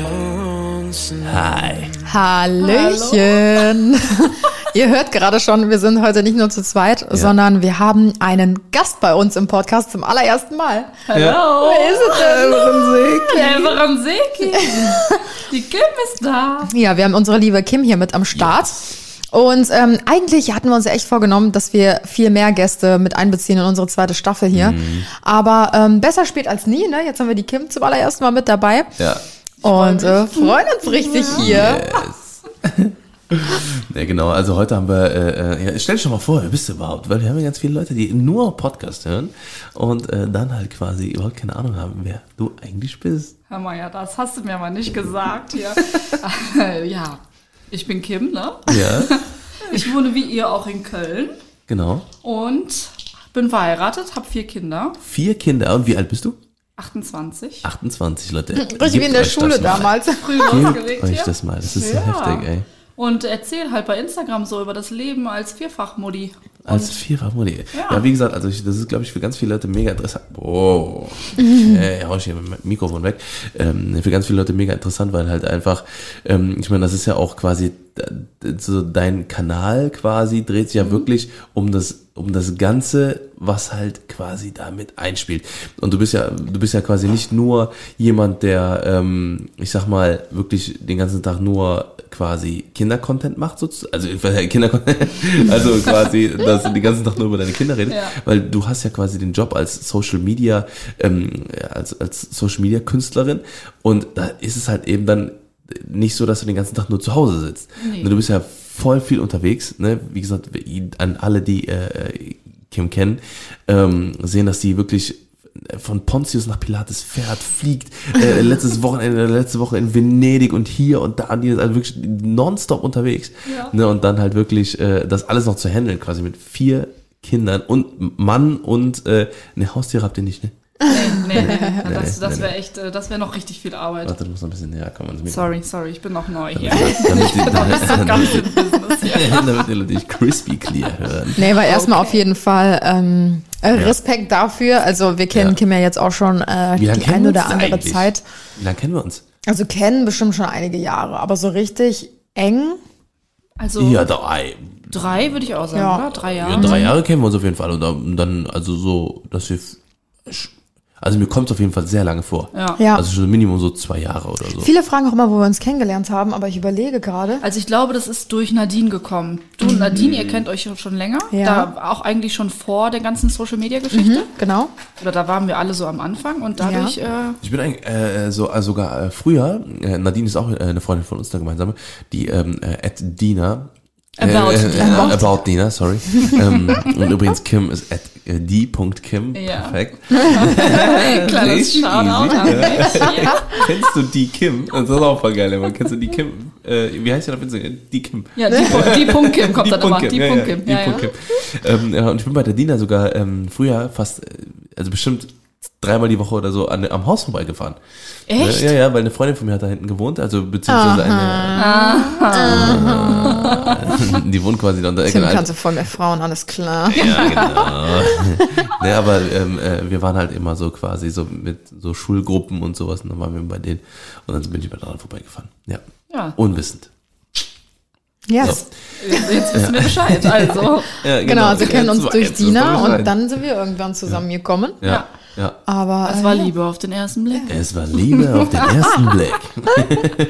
Hi. Hallöchen. Ihr hört gerade schon, wir sind heute nicht nur zu zweit, sondern wir haben einen Gast bei uns im Podcast zum allerersten Mal. Hallo. Wer ist es denn? Elveron Seki. Die Kim ist da. Ja, wir haben unsere liebe Kim hier mit am Start. Und ähm, eigentlich hatten wir uns ja echt vorgenommen, dass wir viel mehr Gäste mit einbeziehen in unsere zweite Staffel hier. Aber ähm, besser spät als nie, ne? Jetzt haben wir die Kim zum allerersten Mal mit dabei. Ja. Und äh, freuen uns richtig hier. Ja, genau. Also heute haben wir, äh, äh, ja, stell dich schon mal vor, wer bist du überhaupt? Weil wir haben ja ganz viele Leute, die nur Podcast hören und äh, dann halt quasi überhaupt keine Ahnung haben, wer du eigentlich bist. Hör mal, ja, das hast du mir mal nicht gesagt hier. ja, ich bin Kim, ne? Ja, Ich wohne wie ihr auch in Köln genau. und bin verheiratet, habe vier Kinder, Vier Kinder. Und wie alt bist du? 28. 28, Leute. Richtig wie in der Schule damals. Früh losgelegt euch das mal. Das ist Ja. so heftig, ey. Und erzähl halt bei Instagram so über das Leben als Vierfachmodi. Als vierfach Mutti. Ja. Ja. wie gesagt, also ich, das ist, glaube ich, für ganz viele Leute mega interessant. Oh, äh, hau ich hier mit dem Mikrofon weg. Ähm, für ganz viele Leute mega interessant, weil halt einfach, ähm, ich meine, das ist ja auch quasi so dein Kanal quasi dreht sich ja wirklich um das um das Ganze, was halt quasi damit einspielt. Und du bist ja, du bist ja quasi nicht nur jemand, der, ähm, ich sag mal, wirklich den ganzen Tag nur quasi Kindercontent macht, sozusagen. Also Kindercontent, also quasi, dass du den ganzen Tag nur über deine Kinder redest, Ja. weil du hast ja quasi den Job als Social Media, ähm, als, als Social Media Künstlerin und da ist es halt eben dann nicht so, dass du den ganzen Tag nur zu Hause sitzt. Nee. Du bist ja voll viel unterwegs, ne? Wie gesagt, an alle, die äh, Kim kennen, ähm, sehen, dass die wirklich von Pontius nach Pilates fährt, fliegt, äh, letztes Wochenende, letzte Woche in Venedig und hier und da, die ist also wirklich nonstop unterwegs. Ja. Ne, und dann halt wirklich äh, das alles noch zu handeln, quasi mit vier Kindern und Mann und äh, ne Haustiere habt ihr nicht, ne? Nee, nee, nee. Das, nee, das nee. wäre echt, äh, das wäre noch richtig viel Arbeit. Warte, du musst noch ein bisschen näher kommen. Sorry, sorry, ich bin noch neu hier. Damit, die, damit, Ganz im Business hier. damit die Leute dich crispy clear hören. Nee, aber erstmal Okay. auf jeden Fall ähm, äh, Respekt dafür. Also wir kennen Ja. Kim ja jetzt auch schon äh, die eine oder andere eigentlich? Zeit. Wie lange kennen wir uns? Also kennen bestimmt schon einige Jahre, aber so richtig eng. Also Ja, drei. drei würde ich auch sagen, Ja. oder? Drei Ja, Jahre. drei Jahre kennen wir uns auf jeden Fall. Und dann, also so, dass wir. Also mir kommt es auf jeden Fall sehr lange vor. Ja. Ja. Also schon Minimum so zwei Jahre oder so. Viele fragen auch immer, wo wir uns kennengelernt haben, aber ich überlege gerade. Also ich glaube, das ist durch Nadine gekommen. Du und Nadine, ihr kennt euch schon länger. Ja. Da auch eigentlich schon vor der ganzen Social Media Geschichte. Genau. Oder da waren wir alle so am Anfang und dadurch, äh, Ich bin eigentlich äh, so also sogar äh, früher, äh, Nadine ist auch äh, eine Freundin von uns, der gemeinsame, die ähm, äh, at Dina. About äh, äh, Dina. About, about Dina, sorry. ähm, und übrigens Kim ist at die.kim. Ja. Perfekt. kleines Shoutout an mich. Ja. Kennst du die Kim? Das ist auch voll geil, aber kennst du die Kim? Äh, wie heißt die auf Instagram? Die Kim. Ja, die, Pu- die Punkt Kim kommt dann immer. Punkt Die Kim, Punkt ja, Kim. ja, Ja, die Punkt ja. Kim. Ähm, ja, und ich bin bei der Dina sogar ähm, früher fast, äh, also bestimmt dreimal die Woche oder so an, am Haus vorbeigefahren. Echt? Ja, ja, weil eine Freundin von mir hat da hinten gewohnt, also beziehungsweise eine. die wohnt quasi da unter Tim genau, kannte voll mehr Frauen, alles klar. Ja, genau. ne, aber ähm, äh, wir waren halt immer so quasi so mit so Schulgruppen und sowas und dann waren wir bei denen und dann bin ich bei dran vorbeigefahren. Ja. Ja. Unwissend. Ja, So. Jetzt wissen wir Bescheid. Also, Ja, genau, also wir kennen uns durch Dina und dann sind wir irgendwann zusammengekommen. Ja, ja. Aber es äh, war Liebe auf den ersten Blick. Es war Liebe auf den ersten Blick.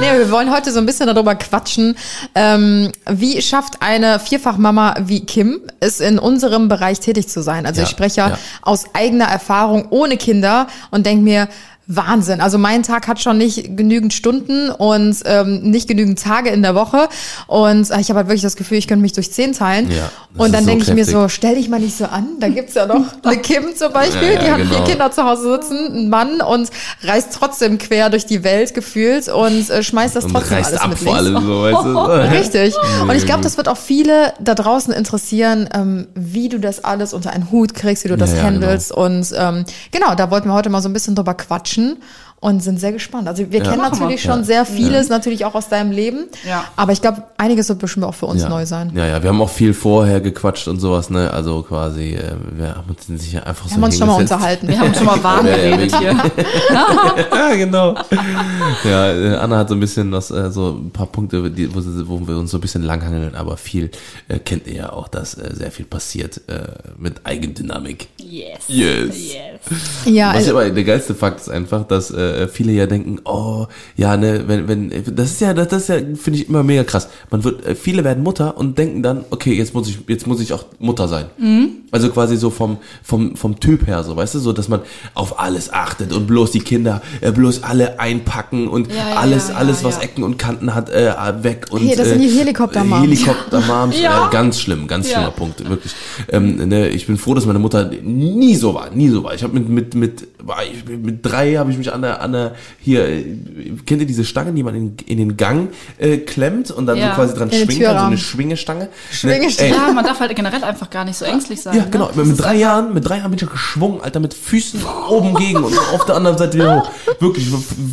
Nee, wir wollen heute so ein bisschen darüber quatschen. Ähm, wie schafft eine Vierfachmama wie Kim es in unserem Bereich tätig zu sein? Also Ja, ich spreche ja, ja. aus eigener Erfahrung ohne Kinder und denke mir, Wahnsinn. Also mein Tag hat schon nicht genügend Stunden und ähm, nicht genügend Tage in der Woche. Und äh, ich habe halt wirklich das Gefühl, ich könnte mich durch zehn teilen. Ja, und dann so denke ich mir so, stell dich mal nicht so an. Da gibt's ja noch eine Kim zum Beispiel, Ja, ja, die hat genau. vier Kinder zu Hause sitzen, einen Mann und reist trotzdem quer durch die Welt gefühlt und äh, schmeißt das Und trotzdem alles ab mit vor links. allem so, weißt du? Richtig. Und ich glaube, das wird auch viele da draußen interessieren, ähm, wie du das alles unter einen Hut kriegst, wie du das ja, handelst. Und ähm, genau, da wollten wir heute mal so ein bisschen drüber quatschen. Und sind sehr gespannt. Also wir kennen Machen wir. natürlich schon Ja. sehr vieles, natürlich auch aus deinem Leben. Ja. Aber ich glaube, einiges wird bestimmt auch für uns ja. neu sein. Ja, ja, wir haben auch viel vorher gequatscht und sowas, ne? Also quasi, äh, wir haben uns sicher einfach Wir so haben uns schon mal unterhalten. Wir haben schon mal warm Ja, ja, geredet hier. ja, genau. Ja, äh, Anna hat so ein bisschen was, äh, so ein paar Punkte, die, wo, wo wir uns so ein bisschen langhangeln, aber viel äh, kennt ihr ja auch, dass äh, sehr viel passiert äh, mit Eigendynamik. Yes. Yes. Yes. Ja, Was also, aber der geilste Fakt ist einfach, dass äh, viele ja denken, oh, ja, ne, wenn, wenn, das ist ja, das, das ist ja, finde ich immer mega krass. Man wird, äh, viele werden Mutter und denken dann, okay, jetzt muss ich, jetzt muss ich auch Mutter sein. Also quasi so vom, vom, vom Typ her, so, weißt du, so, dass man auf alles achtet und bloß die Kinder, äh, bloß alle einpacken und Ja, ja, alles, ja, ja, alles, was ja. Ecken und Kanten hat, äh, weg und. Hey, das sind die Helikopter-Moms. Helikopter-Moms, Ja. äh, ganz schlimm, ganz Ja. schlimmer Punkt, wirklich. Ähm, ne, ich bin froh, dass meine Mutter nie so war, nie so war. Ich habe mit mit mit mit drei habe ich mich an der an der hier kennt ihr diese Stangen, die man in, in den Gang äh, klemmt und dann Ja. so quasi dran schwingen kann, so eine. Schwingestange. Schwingestange. Ne, Ja, man darf halt generell einfach gar nicht so ängstlich sein. ja, ne? genau. Das Mit ist drei Jahren, mit drei Jahren bin ich ja geschwungen, Alter, mit Füßen oben gegen und auf der anderen Seite wieder hoch. Wirklich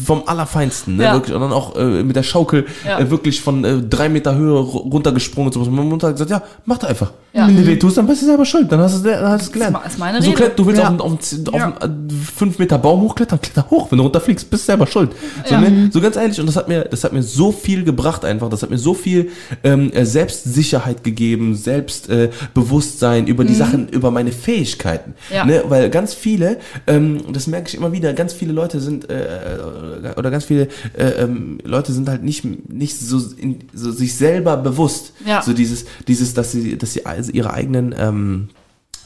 vom Allerfeinsten, ne? Ja. Wirklich. Und dann auch äh, mit der Schaukel Ja. äh, wirklich von äh, drei Meter Höhe ru- runtergesprungen und sowas. Und meine Mutter hat gesagt, ja, mach doch einfach. Wenn du weh tust, dann bist du selber schuld. Dann hast du es dann hast du es gelernt. ist meine so Rede. klett, du willst Ja. auf, auf, auf Ja. einen äh, fünf Meter Baum hochklettern, kletter hoch. Wenn du runterfliegst, bist du selber schuld. So, Ja. ne? so ganz ehrlich, und das hat mir, das hat mir so viel gebracht einfach. Das hat mir so viel ähm, äh, Selbstsicherheit gegeben, Selbstbewusstsein äh, über die Sachen, über meine Fähigkeiten. Ja. Ne? Weil ganz viele, ähm, das merke ich immer wieder, ganz viele Leute sind, äh, oder ganz viele äh, ähm, Leute sind halt nicht, nicht so, in, so sich selber bewusst. Ja. So dieses, dieses, dass sie, dass sie also ihre eigenen, ähm,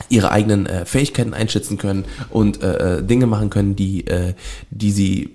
ihre eigenen äh, Fähigkeiten einschätzen können und äh, äh, Dinge machen können, die, äh, die sie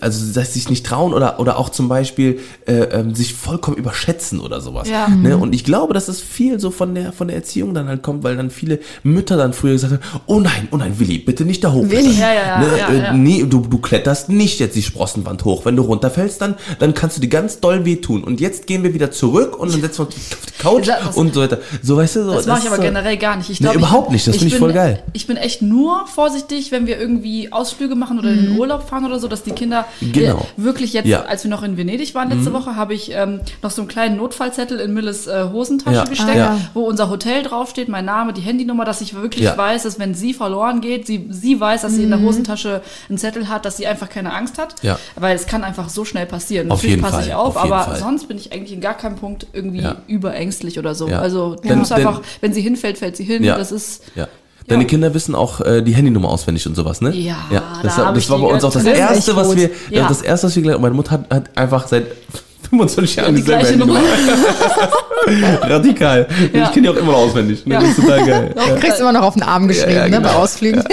also dass sie sich nicht trauen oder oder auch zum Beispiel äh, ähm, sich vollkommen überschätzen oder sowas. Ja. Ne? Und ich glaube, dass das viel so von der von der Erziehung dann halt kommt, weil dann viele Mütter dann früher gesagt haben, oh nein, oh nein, Willi, bitte nicht da hoch. Willi. Ja, ja, ne? ja, äh, ja. Nee, du, du kletterst nicht jetzt die Sprossenwand hoch. Wenn du runterfällst, dann dann kannst du dir ganz doll wehtun. Und jetzt gehen wir wieder zurück und dann setzen wir uns auf die Couch das- und so weiter. So weißt du so. Das mache ich aber so, generell gar nicht. Ich Nee, glaub, überhaupt nicht. Das ich finde ich bin- voll geil. Ich bin echt nur vorsichtig, wenn wir irgendwie Ausflüge machen oder in den Urlaub fahren oder so, dass die Kinder Genau. äh, wirklich jetzt, Ja. Mhm. als wir noch in Venedig waren letzte Woche, habe ich ähm, noch so einen kleinen Notfallzettel in Milles äh, Hosentasche Ja. gesteckt, Ah, ja. wo unser Hotel draufsteht, mein Name, die Handynummer, dass ich wirklich Ja. weiß, dass wenn sie verloren geht, sie, sie weiß, dass sie in der Hosentasche einen Zettel hat, dass sie einfach keine Angst hat. Ja. Weil es kann einfach so schnell passieren. Auf Natürlich jeden passe Fall, ich auf, auf aber Fall. sonst bin ich eigentlich in gar keinem Punkt irgendwie Ja. überängstlich oder so. Ja. Also du musst einfach, wenn sie hinfällt, fällt sie hin. Ja. Das ist Ja. Deine Ja. Kinder wissen auch äh, die Handynummer auswendig und sowas, ne? Ja, das, da das ich war bei uns auch das Das erste, was wir, Ja. das erste, was wir gelernt haben. Meine Mutter hat, hat einfach seit 25 Jahren die dieselbe gleiche Nummer. Radikal. Ja. Ich kenne die auch immer noch auswendig. Ne? Ja. Das ist total geil. Du kriegst immer noch auf den Arm geschrieben, Ja, ja, ne, genau. bei Ausflügen.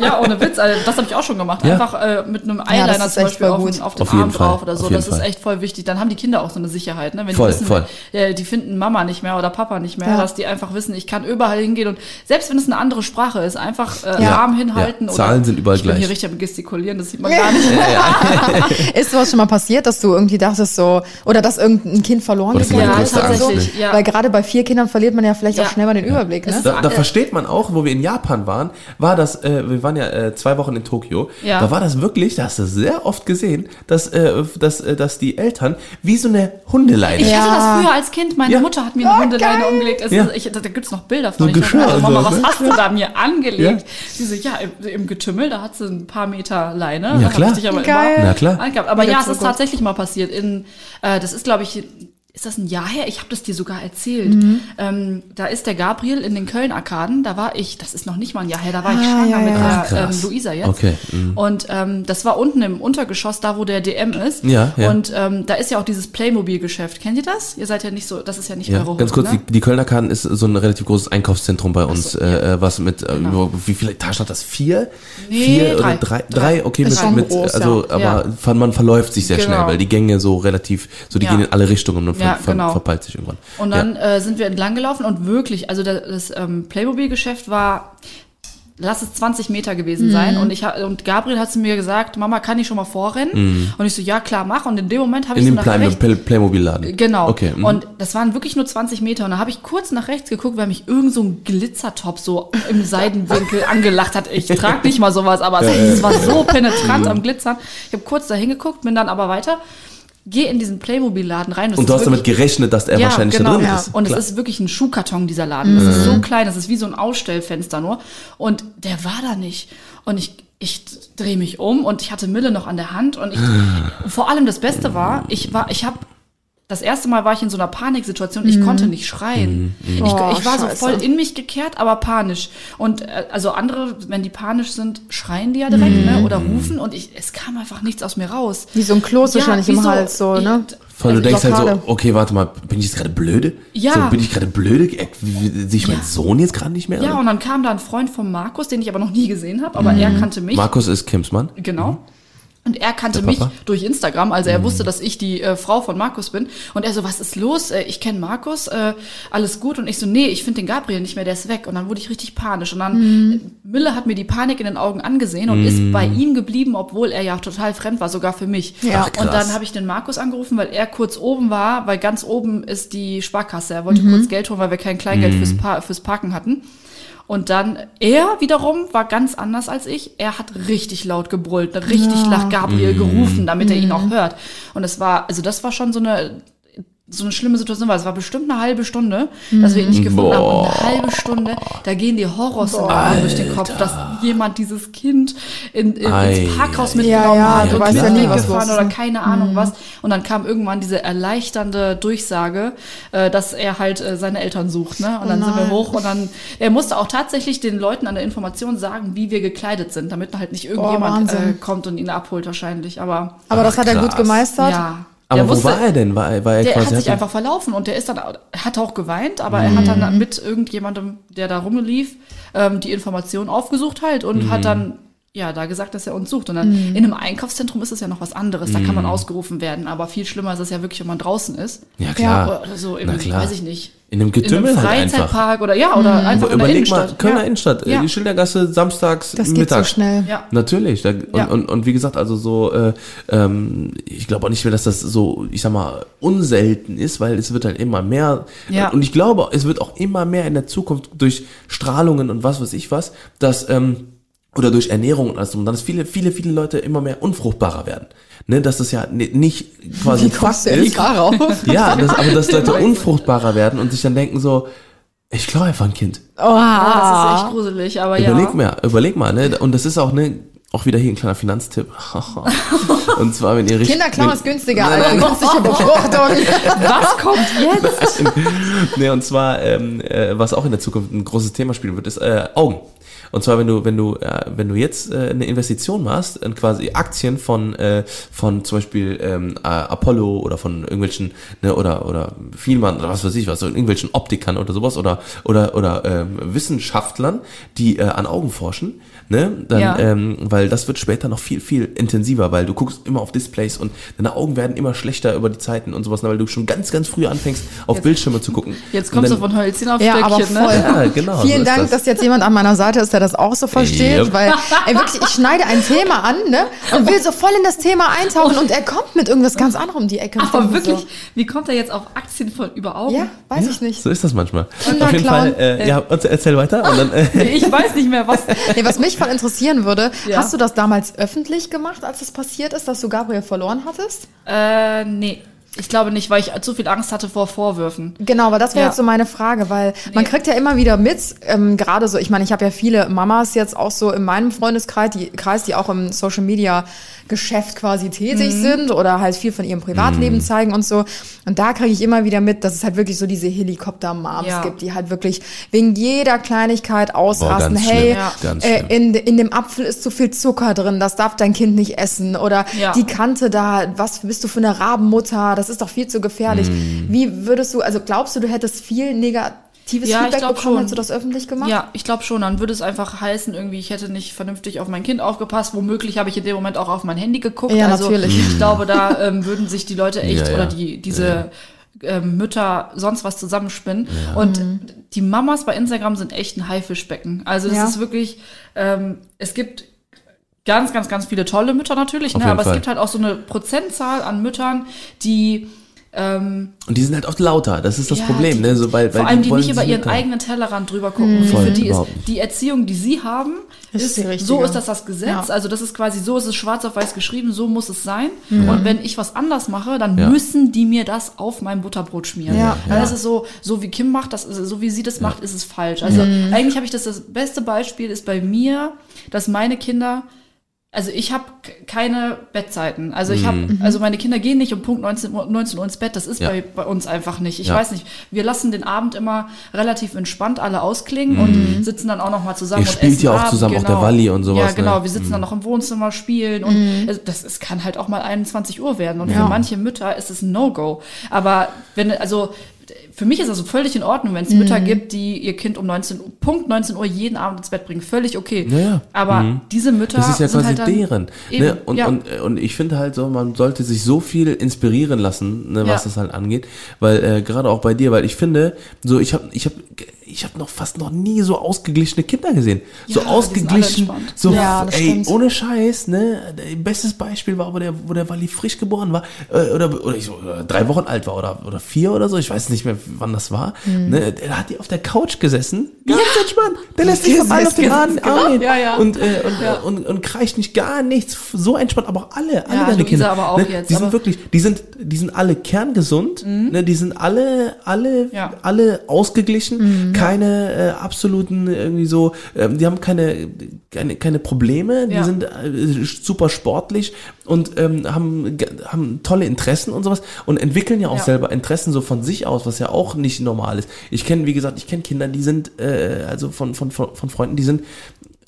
Ja, ohne Witz. Also das habe ich auch schon gemacht. Ja. Einfach äh, mit einem Eyeliner zum Beispiel auf, auf den Auf Arm Fall, drauf oder so. Das ist echt voll wichtig. Dann haben die Kinder auch so eine Sicherheit. Ne? Wenn Voll, die wissen, voll. äh, die finden Mama nicht mehr oder Papa nicht mehr, Ja. dass die einfach wissen, ich kann überall hingehen und selbst wenn es eine andere Sprache ist, einfach äh, Ja. Arm hinhalten. Ja. Oder Zahlen sind überall ich bin gleich. hier richtig am gestikulieren, das sieht man gar nicht. Ist sowas schon mal passiert, dass du irgendwie dachtest so, oder dass irgendein Kind verloren das ist gegangen so? Angst, ne? Ja. Weil gerade bei vier Kindern verliert man ja vielleicht Ja. auch schnell mal den Überblick, ne? Es- Da, da versteht man auch, wo wir in Japan waren, war das, äh, wir waren ja äh, zwei Wochen in Tokio, Ja. da war das wirklich, da hast du sehr oft gesehen, dass, äh, dass, äh, dass die Eltern wie so eine Hundeleine. Ich hatte Ja. das früher als Kind. Meine Ja. Mutter hat mir eine Oh, Hundeleine geil. umgelegt. Es Ja. ist, ich, da gibt's noch Bilder von. So ich dachte, also, Mama, was hast du da mir angelegt? Ja. Sie so, ja, im, im Getümmel, da hat sie ein paar Meter Leine. Ja, Da klar. Ich dich aber Geil. immer Na klar. angehabt. Aber Ja, ja, es ist tatsächlich mal passiert. In, äh, das ist, glaube ich, ist das ein Jahr her? Ich habe das dir sogar erzählt. Mhm. Ähm, da ist der Gabriel in den Köln-Arkaden. Da war ich, das ist noch nicht mal ein Jahr her, da war ich Ah, schwanger ja, mit ja. der ähm, Luisa jetzt. Okay, mhm. Und ähm, das war unten im Untergeschoss, da wo der DM ist. Ja, ja. Und ähm, da ist ja auch dieses Playmobil-Geschäft. Kennt ihr das? Ihr seid ja nicht so, das ist ja nicht Ja, eure ganz kurz, ne? die, die Kölner Kahn ist so ein relativ großes Einkaufszentrum bei uns, so, äh, was mit, äh, Genau. wie viele Etagen hat das? Vier? Nee, Vier drei. oder drei? Drei. Drei, okay, Ist mit, schon mit groß, also, ja. aber man verläuft sich sehr Genau. schnell, weil die Gänge so relativ, so die Ja. gehen in alle Richtungen und Ja, ver, genau. verpeilt sich irgendwann. Und dann äh, sind wir entlang gelaufen und wirklich, also das, das ähm, Playmobil-Geschäft war lass es 20 Meter gewesen sein. Und ich und Gabriel hat zu mir gesagt, Mama, kann ich schon mal vorrennen? Und ich so, ja klar, mach. Und in dem Moment habe ich In so dem Play Playmobil-Laden. Genau. Okay. mhm. Und das waren wirklich nur 20 Meter. Und da habe ich kurz nach rechts geguckt, weil mich irgend so ein Glitzertop so im Seidenwinkel angelacht hat. Ich trage nicht mal sowas, aber es, es war so penetrant Mhm. am Glitzern. Ich habe kurz da hingeguckt, bin dann aber weiter. Geh in diesen Playmobil-Laden rein. Das Und du hast damit gerechnet, dass er wahrscheinlich genau. da drin Ja. ist. Und Klar. es ist wirklich ein Schuhkarton, dieser Laden. Das ist so klein, das ist wie so ein Ausstellfenster nur. Und der war da nicht. Und ich, ich drehe mich um und ich hatte Mille noch an der Hand. Und ich, vor allem das Beste war, ich war, ich habe das erste Mal war ich in so einer Paniksituation, ich konnte nicht schreien. Ich, Oh, ich war so Scheiße. voll in mich gekehrt, aber panisch. Und äh, also andere, wenn die panisch sind, schreien die ja direkt, ne? Oder rufen und ich, es kam einfach nichts aus mir raus. Wie so ein Kloß wahrscheinlich wie im Hals, so, ne? Vor allem du denkst halt so, okay, warte mal, bin ich jetzt gerade blöde? Ja. So, bin ich gerade blöde? Äh, Sehe ich meinen Sohn jetzt gerade nicht mehr? Ja, und dann kam da ein Freund von Markus, den ich aber noch nie gesehen habe, aber er kannte mich. Markus ist Kims Mann. Genau. Und er kannte mich durch Instagram, also er wusste, dass ich die äh, Frau von Markus bin. Und er so, was ist los? Äh, ich kenne Markus, äh, alles gut. Und ich so, nee, ich finde den Gabriel nicht mehr, der ist weg. Und dann wurde ich richtig panisch. Und dann, äh, Mille hat mir die Panik in den Augen angesehen und ist bei ihm geblieben, obwohl er ja total fremd war, sogar für mich. Ja. Ach, und dann habe ich den Markus angerufen, weil er kurz oben war, weil ganz oben ist die Sparkasse. Er wollte kurz Geld holen, weil wir kein Kleingeld fürs, pa fürs Parken hatten. Und dann, er wiederum war ganz anders als ich. Er hat richtig laut gebrüllt, richtig nach Gabriel gerufen, damit er ihn auch hört. Und es war, also das war schon so eine, so eine schlimme Situation, weil es war bestimmt eine halbe Stunde, dass wir ihn nicht gefunden haben. Und eine halbe Stunde, da gehen die Horrorszenarien durch den Kopf, dass jemand dieses Kind in, in, ins Parkhaus mitgenommen ja, hat du und weißt ja nie, was weggefahren los ist, oder ne? keine Ahnung was. Und dann kam irgendwann diese erleichternde Durchsage, äh, dass er halt äh, seine Eltern sucht. Ne? Und dann sind wir hoch und dann, er musste auch tatsächlich den Leuten an der Information sagen, wie wir gekleidet sind, damit halt nicht irgendjemand äh, Wahnsinn. kommt und ihn abholt wahrscheinlich. Aber Aber das hat er gut gemeistert. ja. Aber Der wo wusste- war er denn? War er, war er der quasi hat sich einfach verlaufen und der ist dann, er hat auch geweint, aber er hat dann mit irgendjemandem, der da rumlief, ähm, die Information aufgesucht halt und hat dann ja da gesagt, dass er uns sucht. Und dann in einem Einkaufszentrum ist es ja noch was anderes, da kann man ausgerufen werden, aber viel schlimmer ist es ja wirklich, wenn man draußen ist. Ja, klar. Oder so im, Na klar. weiß ich nicht. In einem In einem Getümmel halt einfach. Freizeitpark oder ja, oder einfach in der Überleg mal, Innenstadt. Kölner ja. Innenstadt, äh, Ja. die Schildergasse samstags Das geht so schnell. Ja. Natürlich. Da, und, Ja. und, und wie gesagt, also so, äh, ähm, ich glaube auch nicht mehr, dass das so, ich sag mal, unselten ist, weil es wird halt immer mehr. Ja. Und ich glaube, es wird auch immer mehr in der Zukunft durch Strahlungen und was weiß ich was, dass, ähm, oder durch Ernährung und alles drum, und dann dass viele, viele, viele Leute immer mehr unfruchtbarer werden. Ne, dass das ja ni- nicht quasi Wie Fakt darauf? Ja, das, aber dass Leute unfruchtbarer werden und sich dann denken so, ich glaube einfach ein Kind. Ja, das ist echt gruselig, aber Überleg ja. mal, überleg mal, ne? Und das ist auch, ne, auch wieder hier ein kleiner Finanztipp. und zwar, wenn ihr richtig. Kinderklauen wenn- ist günstiger als günstige Befruchtung. Was kommt jetzt? Nee, und zwar, ähm, äh, was auch in der Zukunft ein großes Thema spielen wird, ist äh, Augen. Und zwar, wenn du, wenn du, äh, wenn du jetzt äh, eine Investition machst, in quasi Aktien von, äh, von zum Beispiel ähm, äh, Apollo oder von irgendwelchen, ne, oder oder Vielmann oder was weiß ich was, irgendwelchen Optikern oder sowas oder oder oder ähm, Wissenschaftlern, die äh, an Augen forschen, ne, dann, Ja. ähm, weil das wird später noch viel viel intensiver, weil du guckst immer auf Displays und deine Augen werden immer schlechter über die Zeiten und sowas, ne, weil du schon ganz ganz früh anfängst auf Bildschirme zu gucken. Jetzt Und kommst du dann- von Hölzchen auf Ja, aber Stöckchen, voll. ne? ja, genau. so Vielen ist Dank, das. dass jetzt jemand an meiner Seite ist, der das auch so versteht, Yep. weil ey, wirklich, ich schneide ein Thema an ne, und will so voll in das Thema eintauchen und er kommt mit irgendwas ganz anderem um die Ecke. Und Aber wirklich, wie kommt er jetzt auf Aktien von über Augen? So, ja, weiß ich nicht. So ist das manchmal. Kinderclown. Auf jeden Fall, äh, ja, und erzähl weiter. Und dann, äh, Ich weiß nicht mehr, was. Nee, was mich voll interessieren würde, Ja. hast du das damals öffentlich gemacht, als es passiert ist, dass du Gabriel verloren hattest? Äh, nee. Ich glaube nicht, weil ich zu viel Angst hatte vor Vorwürfen. Genau, aber das wäre Ja. jetzt so meine Frage, weil man kriegt ja immer wieder mit, ähm, gerade so, ich meine, ich habe ja viele Mamas jetzt auch so in meinem Freundeskreis, die, Kreis, die auch im Social Media Geschäft quasi tätig Mhm. sind oder halt viel von ihrem Privatleben zeigen und so. Und da kriege ich immer wieder mit, dass es halt wirklich so diese Helikopter-Moms Ja. gibt, die halt wirklich wegen jeder Kleinigkeit ausrasten. ganz hey, Ja. äh, in, in dem Apfel ist zu viel Zucker drin, das darf dein Kind nicht essen. Oder Ja. die Kante da, was bist du für eine Rabenmutter, das ist doch viel zu gefährlich. Mm. Wie würdest du, also glaubst du, du hättest viel negatives Ja, Feedback bekommen, schon. als du das öffentlich gemacht Ja, ich glaube schon. Dann würde es einfach heißen, irgendwie, ich hätte nicht vernünftig auf mein Kind aufgepasst. Womöglich habe ich in dem Moment auch auf mein Handy geguckt. Ja, also natürlich. ich glaube, da ähm, würden sich die Leute echt Ja, ja. oder die diese ähm, Mütter sonst was zusammenspinnen. Und die Mamas bei Instagram sind echt ein Haifischbecken. Also es Ja. ist wirklich, ähm, es gibt ganz, ganz, ganz viele tolle Mütter natürlich, ne? aber Fall. es gibt halt auch so eine Prozentzahl an Müttern, die ähm, Und die sind halt oft lauter, das ist das ja, Problem, die, ne? So, weil, weil vor allem die wollen nicht über ihren eigenen Tellerrand drüber gucken. Voll, Für die ist die Erziehung, die sie haben, Ist ist, die so ist das das Gesetz. Ja. Also das ist quasi so, ist es schwarz auf weiß geschrieben, so muss es sein. Und wenn ich was anders mache, dann Ja. müssen die mir das auf mein Butterbrot schmieren. Ja. Weil das ist so, so wie Kim macht, das ist, so wie sie das macht, ist es falsch. Also eigentlich habe ich das, das beste Beispiel ist bei mir, dass meine Kinder also ich habe keine Bettzeiten. Also ich habe, also meine Kinder gehen nicht um Punkt 19 Uhr, 19 Uhr ins Bett. Das ist Ja. bei, bei uns einfach nicht. Ich Ja. weiß nicht. Wir lassen den Abend immer relativ entspannt alle ausklingen und sitzen dann auch noch mal zusammen. Ihr und spielt ja auch Abend, zusammen, auch der Walli und sowas, Ja, genau. ne? Wir sitzen dann noch im Wohnzimmer, spielen und es- das es kann halt auch mal 21 Uhr werden. Und für manche Mütter ist es ein No-Go. Aber wenn, also für mich ist das so völlig in Ordnung, wenn es Mütter gibt, die ihr Kind um 19 Uhr, Punkt 19 Uhr jeden Abend ins Bett bringen. Völlig okay. Ja, ja. Aber diese Mütter Das ist ja sind quasi halt dann, deren. Eben, Ne? Und, ja. und, und ich finde halt so, man sollte sich so viel inspirieren lassen, ne, was Ja. das halt angeht. Weil äh, gerade auch bei dir, weil ich finde, so ich habe ich hab, ich hab noch fast noch nie so ausgeglichene Kinder gesehen. so Ja, alle ausgeglichen, so Ja, das ey, stimmt. ohne Scheiß, ne? Bestes Beispiel war, wo der, wo der Wally frisch geboren war, äh, oder, oder ich so, äh, drei Wochen alt war oder, oder vier oder so, ich weiß nicht mehr, wann das war. Mhm. Ne? Der hat die auf der Couch gesessen, ganz entspannt. Der lässt sich vom Arm auf den Arm gehen. Ja, ja. Und, äh, und, und, und kreischt nicht gar nichts, so entspannt, aber auch alle, alle Ja, deine Kinder. aber auch ne? jetzt, Die sind wirklich, die sind, die sind alle kerngesund, ne? die sind alle, alle, Ja. alle ausgeglichen, keine äh, absoluten irgendwie so, ähm, die haben keine, keine, keine Probleme, die Ja. sind äh, super sportlich und ähm, haben, haben tolle Interessen und sowas und entwickeln ja auch Ja. selber Interessen so von sich aus, was ja auch nicht normal ist. Ich kenne, wie gesagt, ich kenne Kinder, die sind, äh, also von, von, von, von Freunden, die sind,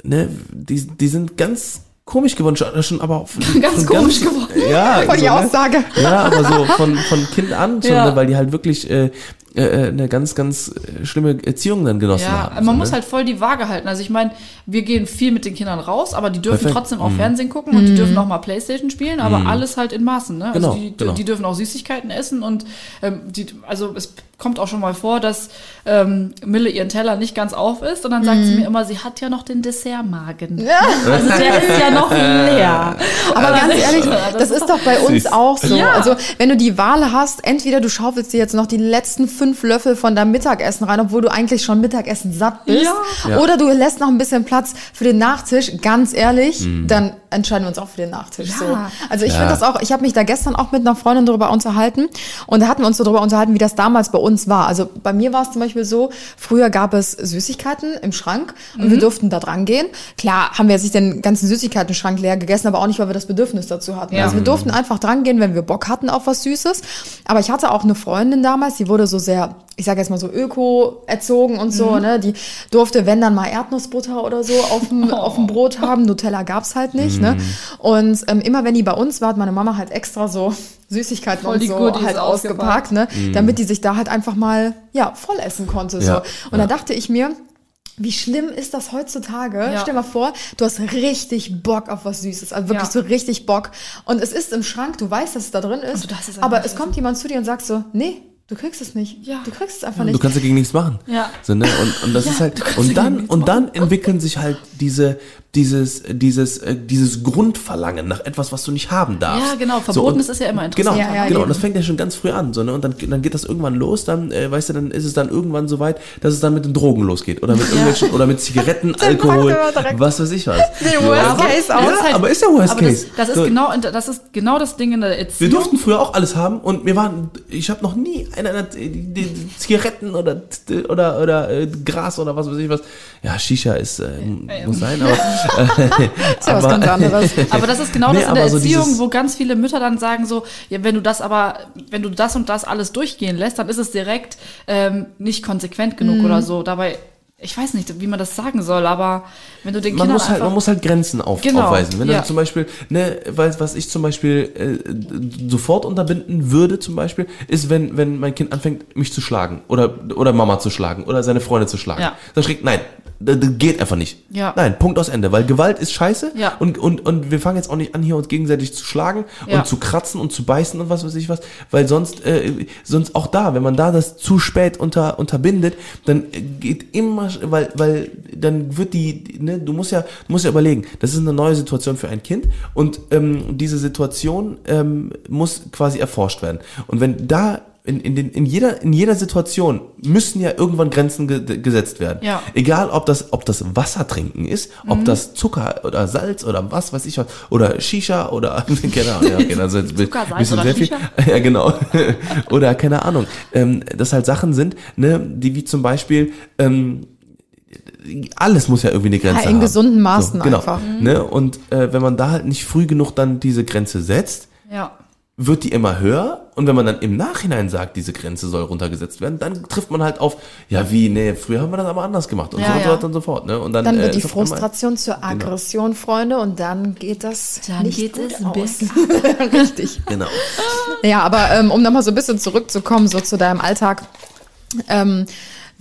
ne, die, die sind ganz komisch geworden, schon, schon aber auch von, Ganz von komisch geworden. Ja, die so, ne? Aussage. Ja, aber so von, von Kind an schon, Ja. ne, weil die halt wirklich äh, äh, eine ganz, ganz äh, schlimme Erziehung dann genossen Ja, haben. man so, muss ne? halt voll die Waage halten. Also ich meine, wir gehen viel mit den Kindern raus, aber die dürfen Perfekt. trotzdem auch Fernsehen gucken und die dürfen auch mal Playstation spielen, aber alles halt in Maßen. Ne? Genau, also die, genau. die dürfen auch Süßigkeiten essen und ähm, die, also es kommt auch schon mal vor, dass ähm, Mille ihren Teller nicht ganz auf ist und dann sagt sie mir immer, sie hat ja noch den Dessertmagen. Also der ist ja noch leer. Aber ganz ehrlich, das das ist doch bei uns süß. auch so. Ja. Also, wenn du die Wahl hast, entweder du schaufelst dir jetzt noch die letzten fünf Löffel von deinem Mittagessen rein, obwohl du eigentlich schon Mittagessen satt bist, Ja. Ja. oder du lässt noch ein bisschen Platz für den Nachtisch. Ganz ehrlich, dann entscheiden wir uns auch für den Nachtisch. Ja. So. Also ich Ja. finde das auch, ich habe mich da gestern auch mit einer Freundin darüber unterhalten und da hatten wir uns so darüber unterhalten, wie das damals bei uns war. Also bei mir war es zum Beispiel so, früher gab es Süßigkeiten im Schrank und wir durften da dran gehen. Klar haben wir jetzt nicht den ganzen Süßigkeiten-Schrank leer gegessen, aber auch nicht, weil wir das Bedürfnis dazu hatten. Ja. Also wir durften einfach dran gehen, wenn wir Bock hatten auf was Süßes. Aber ich hatte auch eine Freundin damals, die wurde so sehr, ich sage jetzt mal so öko erzogen und so, ne? Die durfte, wenn dann mal Erdnussbutter oder so auf dem, auf dem Brot haben. Nutella gab's halt nicht, ne? Und ähm, immer wenn die bei uns war, hat meine Mama halt extra so Süßigkeiten Voll und so Goodies halt ausgepackt, ne? Damit die sich da halt einfach mal, ja, voll essen konnte. So. Ja, Und ja. da dachte ich mir, wie schlimm ist das heutzutage? Ja. Stell mal vor, du hast richtig Bock auf was Süßes, also wirklich Ja. so richtig Bock. Und es ist im Schrank, du weißt, dass es da drin ist. aber es kommt jemand zu dir und sagt so, nee, du kriegst es nicht. Ja. Du kriegst es einfach Du nicht. kannst dagegen nichts machen. Ja. So, ne? Und, und das ist halt, und dann, und dann entwickeln sich halt diese, dieses, dieses, äh, dieses Grundverlangen nach etwas, was du nicht haben darfst. Ja, genau. So, und- Verbotenes ist ja immer interessant. Genau, Ja, ja, genau. eben. Und das fängt ja schon ganz früh an, so, ne? Und dann, dann geht das irgendwann los, dann, äh, weißt du, dann ist es dann irgendwann so weit, dass es dann mit den Drogen losgeht. Oder mit irgendwelchen, oder mit Zigaretten, Alkohol, was weiß ich was. Den Worst Case aus. Ja, aber ist ja Worst aber Case. Das, das, ist So. genau, das ist genau das Ding in der Wir Erziehung. durften früher auch alles haben und wir waren, ich habe noch nie eine, die- die Zigaretten oder oder oder äh, Gras oder was weiß ich was. Ja, Shisha ist äh, muss sein, aber äh, ist ja was ganz anderes. Aber das ist genau Nee, das in der aber so Erziehung, wo ganz viele Mütter dann sagen so, ja, wenn du das aber, wenn du das und das alles durchgehen lässt, dann ist es direkt ähm, nicht konsequent genug Mhm. oder so. Dabei, ich weiß nicht, wie man das sagen soll, aber wenn du den man Kindern muss halt, man muss halt Grenzen auf, Genau, aufweisen. Wenn ja. du zum Beispiel, ne, weil, was ich zum Beispiel äh, sofort unterbinden würde, zum Beispiel, ist, wenn, wenn mein Kind anfängt, mich zu schlagen oder, oder Mama zu schlagen oder seine Freunde zu schlagen. Ja. Dann schlägt, nein, Das, das geht einfach nicht. Ja. Nein, Punkt aus Ende. Weil Gewalt ist scheiße. Ja. Und, und, und wir fangen jetzt auch nicht an, hier uns gegenseitig zu schlagen Ja. und zu kratzen und zu beißen und was weiß ich was. Weil sonst, äh, sonst auch da, wenn man da das zu spät unter, unterbindet, dann geht immer, weil, weil dann wird die, ne, du musst ja, du musst ja überlegen, das ist eine neue Situation für ein Kind und ähm, diese Situation ähm, muss quasi erforscht werden. Und wenn da in, in, den, in, jeder, in jeder Situation müssen ja irgendwann Grenzen ge gesetzt werden. Ja. Egal, ob das, ob das Wasser trinken ist, ob Mhm. das Zucker oder Salz oder was weiß ich was, oder Shisha oder, keine Ahnung, ja, okay, also jetzt Zucker, Salz bisschen oder sehr viel. Shisha? Ja, genau. oder keine Ahnung. Ähm, das halt Sachen sind, ne, die wie zum Beispiel, ähm, alles muss ja irgendwie eine Grenze Ja, in haben. gesunden Maßen so, genau, einfach. Ne? Und äh, wenn man da halt nicht früh genug dann diese Grenze setzt, Ja. wird die immer höher und wenn man dann im Nachhinein sagt, diese Grenze soll runtergesetzt werden, dann trifft man halt auf, ja wie, nee, früher haben wir das aber anders gemacht und Ja, so und so ja. weiter und so fort. Ne? Und dann, Dann äh, wird die ist auf einmal- Frustration zur Aggression, Freunde, und dann geht das Dann nicht geht gut es aus. besser. Richtig. Genau. Ja, aber ähm, um nochmal so ein bisschen zurückzukommen, so zu deinem Alltag. Ähm,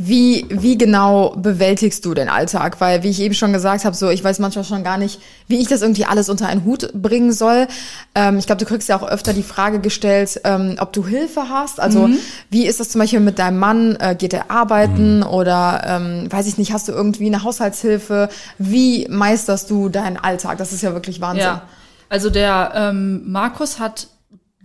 wie, wie genau bewältigst du den Alltag? Weil, wie ich eben schon gesagt habe, so ich weiß manchmal schon gar nicht, wie ich das irgendwie alles unter einen Hut bringen soll. Ähm, ich glaube, du kriegst ja auch öfter die Frage gestellt, ähm, ob du Hilfe hast. Also wie ist das zum Beispiel mit deinem Mann? Äh, geht er arbeiten oder ähm, weiß ich nicht, hast du irgendwie eine Haushaltshilfe? Wie meisterst du deinen Alltag? Das ist ja wirklich Wahnsinn. Ja. Also der ähm, Markus hat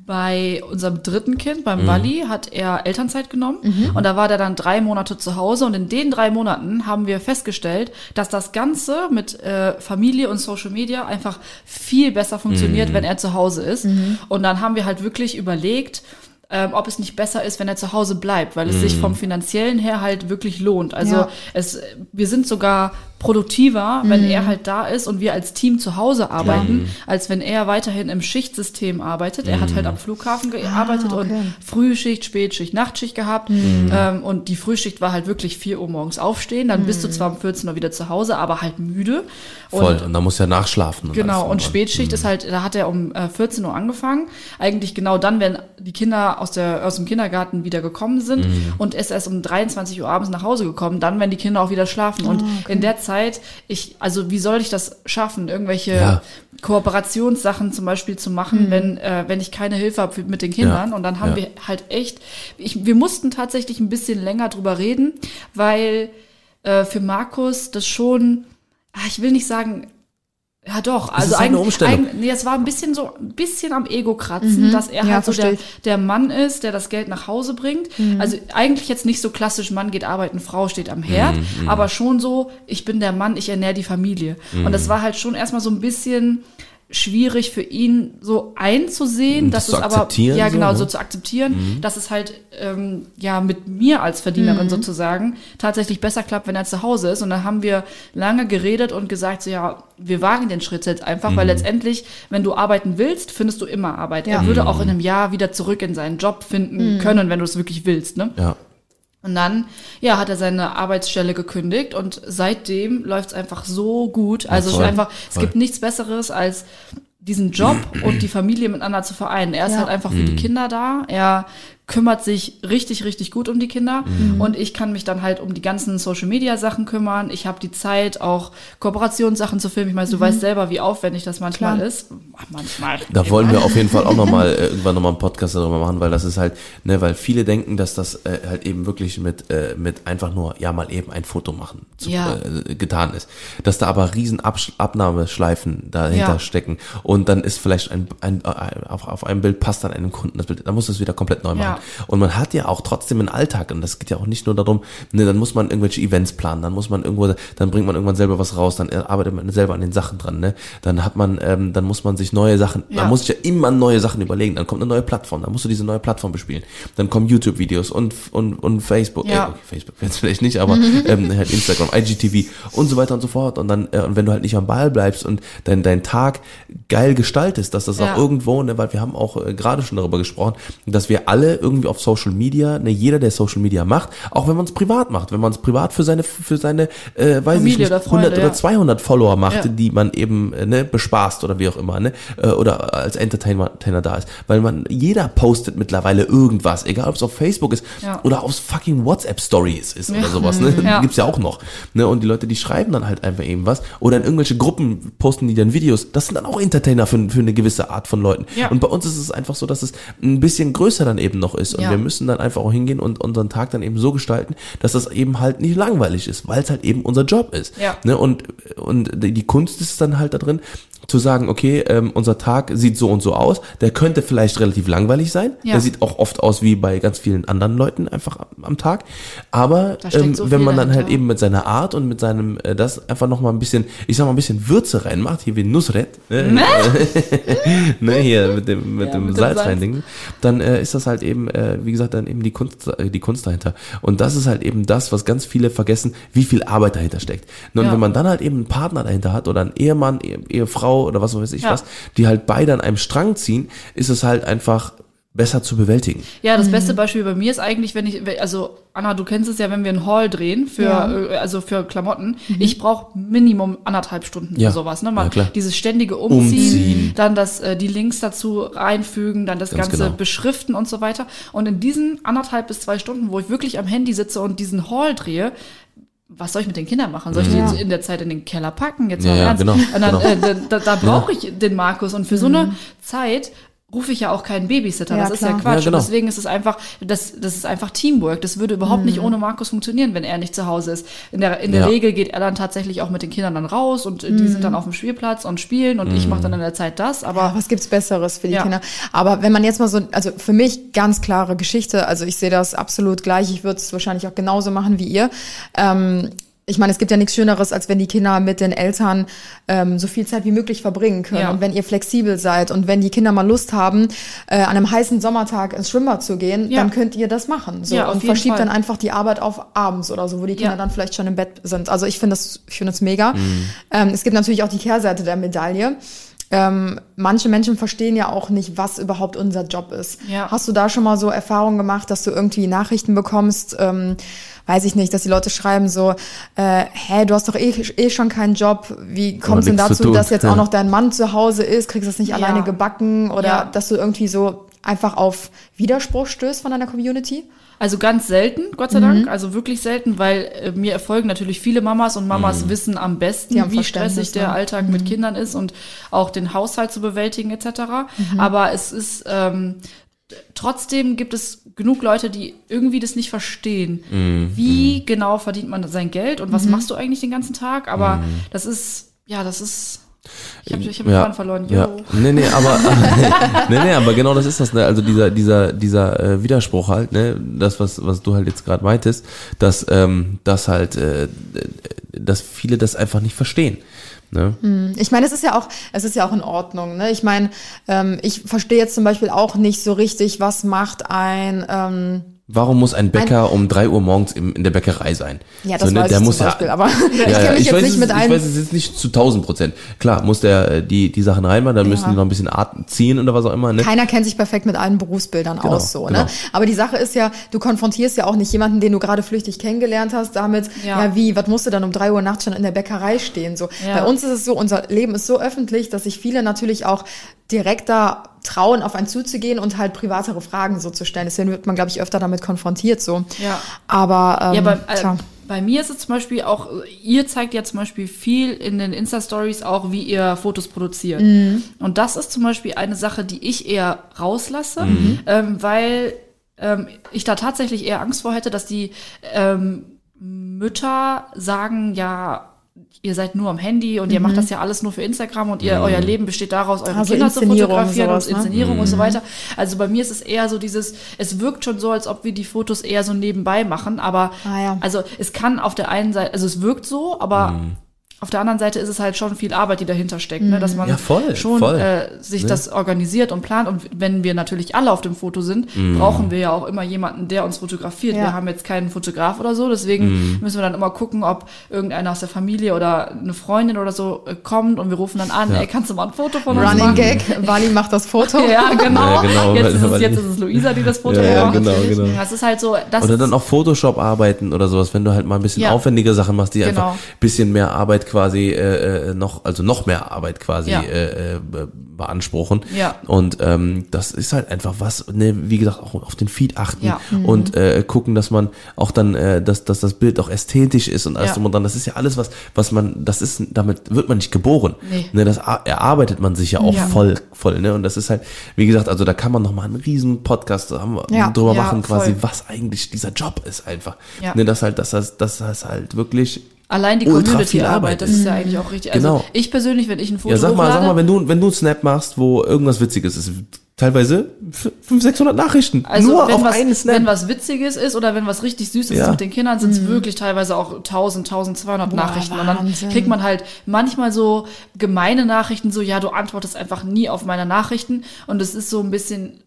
bei unserem dritten Kind, beim Wally, hat er Elternzeit genommen. Und da war der dann drei Monate zu Hause. Und in den drei Monaten haben wir festgestellt, dass das Ganze mit äh, Familie und Social Media einfach viel besser funktioniert, wenn er zu Hause ist. Und dann haben wir halt wirklich überlegt, ähm, ob es nicht besser ist, wenn er zu Hause bleibt, weil es sich vom finanziellen her halt wirklich lohnt. Also Ja. es, wir sind sogar produktiver, wenn er halt da ist und wir als Team zu Hause arbeiten, als wenn er weiterhin im Schichtsystem arbeitet. Er hat halt am Flughafen gearbeitet okay. und Frühschicht, Spätschicht, Nachtschicht gehabt. Ähm, und die Frühschicht war halt wirklich 4 Uhr morgens aufstehen. Dann bist du zwar um 14 Uhr wieder zu Hause, aber halt müde. Voll. Und Und da muss ja nachschlafen. Und Genau, und Spätschicht ist halt, da hat er um äh, 14 Uhr angefangen. Eigentlich genau dann, wenn die Kinder aus, der, aus dem Kindergarten wieder gekommen sind Mhm. und ist erst um 23 Uhr abends nach Hause gekommen, dann, wenn die Kinder auch wieder schlafen. Und Ah, in der Zeit, ich, also wie soll ich das schaffen, irgendwelche Ja. Kooperationssachen zum Beispiel zu machen, wenn, äh, wenn ich keine Hilfe habe mit den Kindern. Ja. Und dann haben Ja. wir halt echt, ich, wir mussten tatsächlich ein bisschen länger drüber reden, weil äh, für Markus das schon, ah, ich will nicht sagen, ja doch, also ist halt eine eigentlich, Umstellung. eigentlich, nee, es war ein bisschen so, ein bisschen am Ego kratzen, dass er Ja, halt so der, der Mann ist, der das Geld nach Hause bringt. Also eigentlich jetzt nicht so klassisch, Mann geht arbeiten, Frau steht am Herd, Mhm, aber schon so, ich bin der Mann, ich ernähre die Familie. Und Mhm. das war halt schon erstmal so ein bisschen schwierig für ihn so einzusehen, Und dass das es aber ja so, genau ne? so zu akzeptieren, dass es halt ähm, ja mit mir als Verdienerin sozusagen tatsächlich besser klappt, wenn er zu Hause ist. Und dann haben wir lange geredet und gesagt, so ja, wir wagen den Schritt jetzt einfach, weil letztendlich, wenn du arbeiten willst, findest du immer Arbeit. Ja. Er würde auch in einem Jahr wieder zurück in seinen Job finden können, wenn du es wirklich willst. Ne? Ja. Und dann, ja, hat er seine Arbeitsstelle gekündigt und seitdem läuft es einfach so gut. Also es ist voll, einfach, es voll. gibt nichts Besseres als diesen Job und die Familie miteinander zu vereinen. Er ist Ja. halt einfach für die Kinder da. Er kümmert sich richtig, richtig gut um die Kinder. Und ich kann mich dann halt um die ganzen Social Media Sachen kümmern. Ich habe die Zeit, auch Kooperationssachen zu filmen. Ich meine, du weißt selber, wie aufwendig das manchmal Klar. ist. Manchmal. Da wollen wir auf jeden Fall auch nochmal äh, irgendwann nochmal einen Podcast darüber machen, weil das ist halt, ne, weil viele denken, dass das äh, halt eben wirklich mit, äh, mit einfach nur, ja, mal eben ein Foto machen zu, Ja. äh, getan ist. Dass da aber riesen Abnahmeschleifen dahinter Ja. stecken und dann ist vielleicht ein, ein, äh, auf, auf einem Bild passt dann einem Kunden das Bild, dann muss das wieder komplett neu machen. Ja. Und man hat ja auch trotzdem einen Alltag und das geht ja auch nicht nur darum, ne, dann muss man irgendwelche Events planen, dann muss man irgendwo, dann bringt man irgendwann selber was raus, dann arbeitet man selber an den Sachen dran, ne? Dann hat man, ähm, dann muss man sich neue Sachen, Ja. man muss sich ja immer neue Sachen überlegen, dann kommt eine neue Plattform, dann musst du diese neue Plattform bespielen, dann kommen YouTube-Videos und, und, und Facebook, Ja. äh, okay, Facebook jetzt vielleicht nicht, aber ähm, halt Instagram, IGTV und so weiter und so fort und dann, äh, und wenn du halt nicht am Ball bleibst und dein, dein Tag geil gestaltest, dass das Ja. auch irgendwo, ne, weil wir haben auch äh, gerade schon darüber gesprochen, dass wir alle irgendwie auf Social Media, ne, jeder, der Social Media macht, auch wenn man es privat macht, wenn man es privat für seine, für seine, äh, weiß Familie ich nicht, oder Freunde, 100 ja. oder 200 Follower macht, Ja. die man eben, äh, ne, bespaßt oder wie auch immer, ne, äh, oder als Entertainer da ist, weil man, jeder postet mittlerweile irgendwas, egal ob es auf Facebook ist Ja. oder aus fucking WhatsApp Stories ist oder sowas, ne, Ja. gibt's ja auch noch, ne, und die Leute, die schreiben dann halt einfach eben was oder in irgendwelche Gruppen posten die dann Videos, das sind dann auch Entertainer für, für eine gewisse Art von Leuten. Und bei uns ist es einfach so, dass es ein bisschen größer dann eben noch ist und Ja. wir müssen dann einfach auch hingehen und unseren Tag dann eben so gestalten, dass das eben halt nicht langweilig ist, weil es halt eben unser Job ist. Ja. Ne? Und, und die Kunst ist dann halt da drin, zu sagen, okay, ähm, unser Tag sieht so und so aus, der könnte vielleicht relativ langweilig sein, Ja. der sieht auch oft aus wie bei ganz vielen anderen Leuten einfach am, am Tag, aber ähm, so wenn man dann halt dahinter. eben mit seiner Art und mit seinem, äh, das einfach nochmal ein bisschen, ich sag mal ein bisschen Würze reinmacht, hier wie Nusret, ne? ne, hier mit dem, mit Ja, dem mit Salz Salz. rein Ding, dann äh, ist das halt eben, äh, wie gesagt, dann eben die Kunst, äh, die Kunst dahinter. Und das ist halt eben das, was ganz viele vergessen, wie viel Arbeit dahinter steckt. Und Ja. wenn man dann halt eben einen Partner dahinter hat oder einen Ehemann, Ehe, Ehefrau oder was weiß ich Ja. was, die halt beide an einem Strang ziehen, ist es halt einfach besser zu bewältigen. Ja, das beste Beispiel bei mir ist eigentlich, wenn ich, also Anna, du kennst es ja, wenn wir einen Haul drehen für, Ja. äh, also für Klamotten, ich brauche Minimum anderthalb Stunden Ja. für sowas. Ne? Man, Ja, klar. dieses ständige Umziehen, Umziehen. dann das, äh, die Links dazu reinfügen, dann das Ganz Ganze genau. beschriften und so weiter. Und in diesen anderthalb bis zwei Stunden, wo ich wirklich am Handy sitze und diesen Haul drehe, was soll ich mit den Kindern machen? Soll ich die Ja. jetzt in der Zeit in den Keller packen? Jetzt Ja, mal ja, Ernst. genau, Und dann, genau. äh, da, da, da brauche ich den Markus. Und für so eine Zeit rufe ich ja auch keinen Babysitter. Ja, das ist ja. Quatsch. Ja, genau. Und deswegen ist es einfach, das, das ist einfach Teamwork. Das würde überhaupt nicht ohne Markus funktionieren, wenn er nicht zu Hause ist. In der, in der Ja. Regel geht er dann tatsächlich auch mit den Kindern dann raus und äh, die sind dann auf dem Spielplatz und spielen und ich mache dann in der Zeit das. Aber Was gibt's Besseres für die Ja. Kinder? Aber wenn man jetzt mal so, also für mich ganz klare Geschichte, also ich sehe das absolut gleich, ich würde es wahrscheinlich auch genauso machen wie ihr. Ähm, ich meine, es gibt ja nichts Schöneres, als wenn die Kinder mit den Eltern ähm, so viel Zeit wie möglich verbringen können. Ja. Und wenn ihr flexibel seid und wenn die Kinder mal Lust haben, äh, an einem heißen Sommertag ins Schwimmbad zu gehen, Ja. dann könnt ihr das machen. So, Ja, und verschiebt Fall. dann einfach die Arbeit auf abends oder so, wo die Kinder Ja. dann vielleicht schon im Bett sind. Also ich finde das, ich finde das mega. Mhm. Ähm, es gibt natürlich auch die Kehrseite der Medaille. Ähm, manche Menschen verstehen ja auch nicht, was überhaupt unser Job ist. Ja. Hast du da schon mal so Erfahrungen gemacht, dass du irgendwie Nachrichten bekommst, ähm, weiß ich nicht, dass die Leute schreiben so, äh, hä, du hast doch eh, eh schon keinen Job, wie kommt es denn dazu, dass jetzt Ja. auch noch dein Mann zu Hause ist, kriegst du das nicht Ja. alleine gebacken oder Ja. dass du irgendwie so einfach auf Widerspruch stößt von deiner Community? Also ganz selten, Gott sei Dank, also wirklich selten, weil äh, mir erfolgen natürlich viele Mamas und Mamas wissen am besten, wie Verständnis, stressig der ne? Alltag mit Kindern ist und auch den Haushalt zu bewältigen etc. Aber es ist ähm, trotzdem gibt es genug Leute, die irgendwie das nicht verstehen. Wie genau verdient man sein Geld und was machst du eigentlich den ganzen Tag? Aber das ist ja, das ist ich habe ich hab ja, verloren. ja. Jo. Nee, nee, aber nee, nee, aber genau das ist das, ne? Also dieser dieser dieser äh, Widerspruch halt, ne? Das was was du halt jetzt gerade meintest, dass ähm, dass halt äh, dass viele das einfach nicht verstehen. Ne? Ich meine, es ist ja auch, es ist ja auch in Ordnung. Ne? Ich meine, ähm, ich verstehe jetzt zum Beispiel auch nicht so richtig, was macht ein ähm, Warum muss ein Bäcker um drei Uhr morgens im, in der Bäckerei sein? Ja, das so, ne? weiß der ich muss zum Beispiel, aber ich ja, kenne ja, mich ich jetzt weiß, nicht es, mit ich einem. weiß es jetzt nicht zu 1000 Prozent. Klar, muss der äh, die die Sachen reinmachen, dann müssen Ja. die noch ein bisschen Art ziehen oder was auch immer. Ne? Keiner kennt sich perfekt mit allen Berufsbildern Genau, aus, so, genau. ne? Aber die Sache ist ja, du konfrontierst ja auch nicht jemanden, den du gerade flüchtig kennengelernt hast, damit, ja, Ja. wie, was musst du dann um drei Uhr nachts schon in der Bäckerei stehen, so. Ja. Bei uns ist es so, unser Leben ist so öffentlich, dass sich viele natürlich auch direkter trauen, auf einen zuzugehen und halt privatere Fragen so zu stellen. Deswegen wird man, glaube ich, öfter damit konfrontiert, so. Ja. Aber, ähm, Ja, bei, äh, tja. bei mir ist es zum Beispiel auch, ihr zeigt ja zum Beispiel viel in den Insta-Stories auch, wie ihr Fotos produziert. Und das ist zum Beispiel eine Sache, die ich eher rauslasse, ähm, weil ähm, ich da tatsächlich eher Angst vor hätte, dass die ähm, Mütter sagen, ja, ihr seid nur am Handy und ihr macht das ja alles nur für Instagram und ihr, euer Leben besteht daraus, eure Also Kinder zu fotografieren sowas, und ne? Inszenierung und so weiter. Also bei mir ist es eher so dieses, es wirkt schon so, als ob wir die Fotos eher so nebenbei machen, aber Ah, ja. also es kann auf der einen Seite, also es wirkt so, aber auf der anderen Seite ist es halt schon viel Arbeit, die dahinter steckt, ne? dass man Ja, voll, schon voll. Äh, sich Ne? das organisiert und plant. Und wenn wir natürlich alle auf dem Foto sind, Mhm. brauchen wir ja auch immer jemanden, der uns fotografiert. Ja. Wir haben jetzt keinen Fotograf oder so, deswegen Mhm. müssen wir dann immer gucken, ob irgendeiner aus der Familie oder eine Freundin oder so äh, kommt und wir rufen dann an, Ja. ey, kannst du mal ein Foto von uns Running machen? Gag, Wally macht das Foto. Ja, genau. Ja, genau, jetzt, ist es, jetzt ist es Luisa, die das Foto Ja, ja, macht. genau, genau. Das ist halt so, das Oder dann auch Photoshop arbeiten oder sowas, wenn du halt mal ein bisschen Ja. aufwendige Sachen machst, die Genau. einfach ein bisschen mehr Arbeit quasi äh, äh, noch, also noch mehr Arbeit quasi Ja. äh, äh, be- beanspruchen. Ja. Und ähm, das ist halt einfach was, ne, wie gesagt, auch auf den Feed achten Ja. und äh, gucken, dass man auch dann, äh, dass, dass das Bild auch ästhetisch ist und alles Ja. drum und dran. Das ist ja alles was, was man, das ist, damit wird man nicht geboren. Nee. Ne, das erarbeitet man sich ja auch Ja. voll, voll, ne? Und das ist halt, wie gesagt, also da kann man noch mal einen riesen Podcast Ja. drüber machen, quasi, voll. was eigentlich dieser Job ist einfach. Ja. Ne, das halt, dass das, das halt wirklich. Allein die ultra viel Community-Arbeit, Arbeit das ist ja eigentlich auch richtig. Also Genau. ich persönlich, wenn ich ein Foto Ja, sag mal, sag hochlade, mal, wenn du, wenn du einen Snap machst, wo irgendwas Witziges ist, teilweise 500, 600 Nachrichten. Also nur wenn, auf was, einen Snap. wenn was Witziges ist oder wenn was richtig Süßes Ja. ist mit den Kindern, sind es wirklich teilweise auch 1000, 1200 Nachrichten. Und dann Wahnsinn. kriegt man halt manchmal so gemeine Nachrichten, so ja, du antwortest einfach nie auf meine Nachrichten. Und es ist so ein bisschen,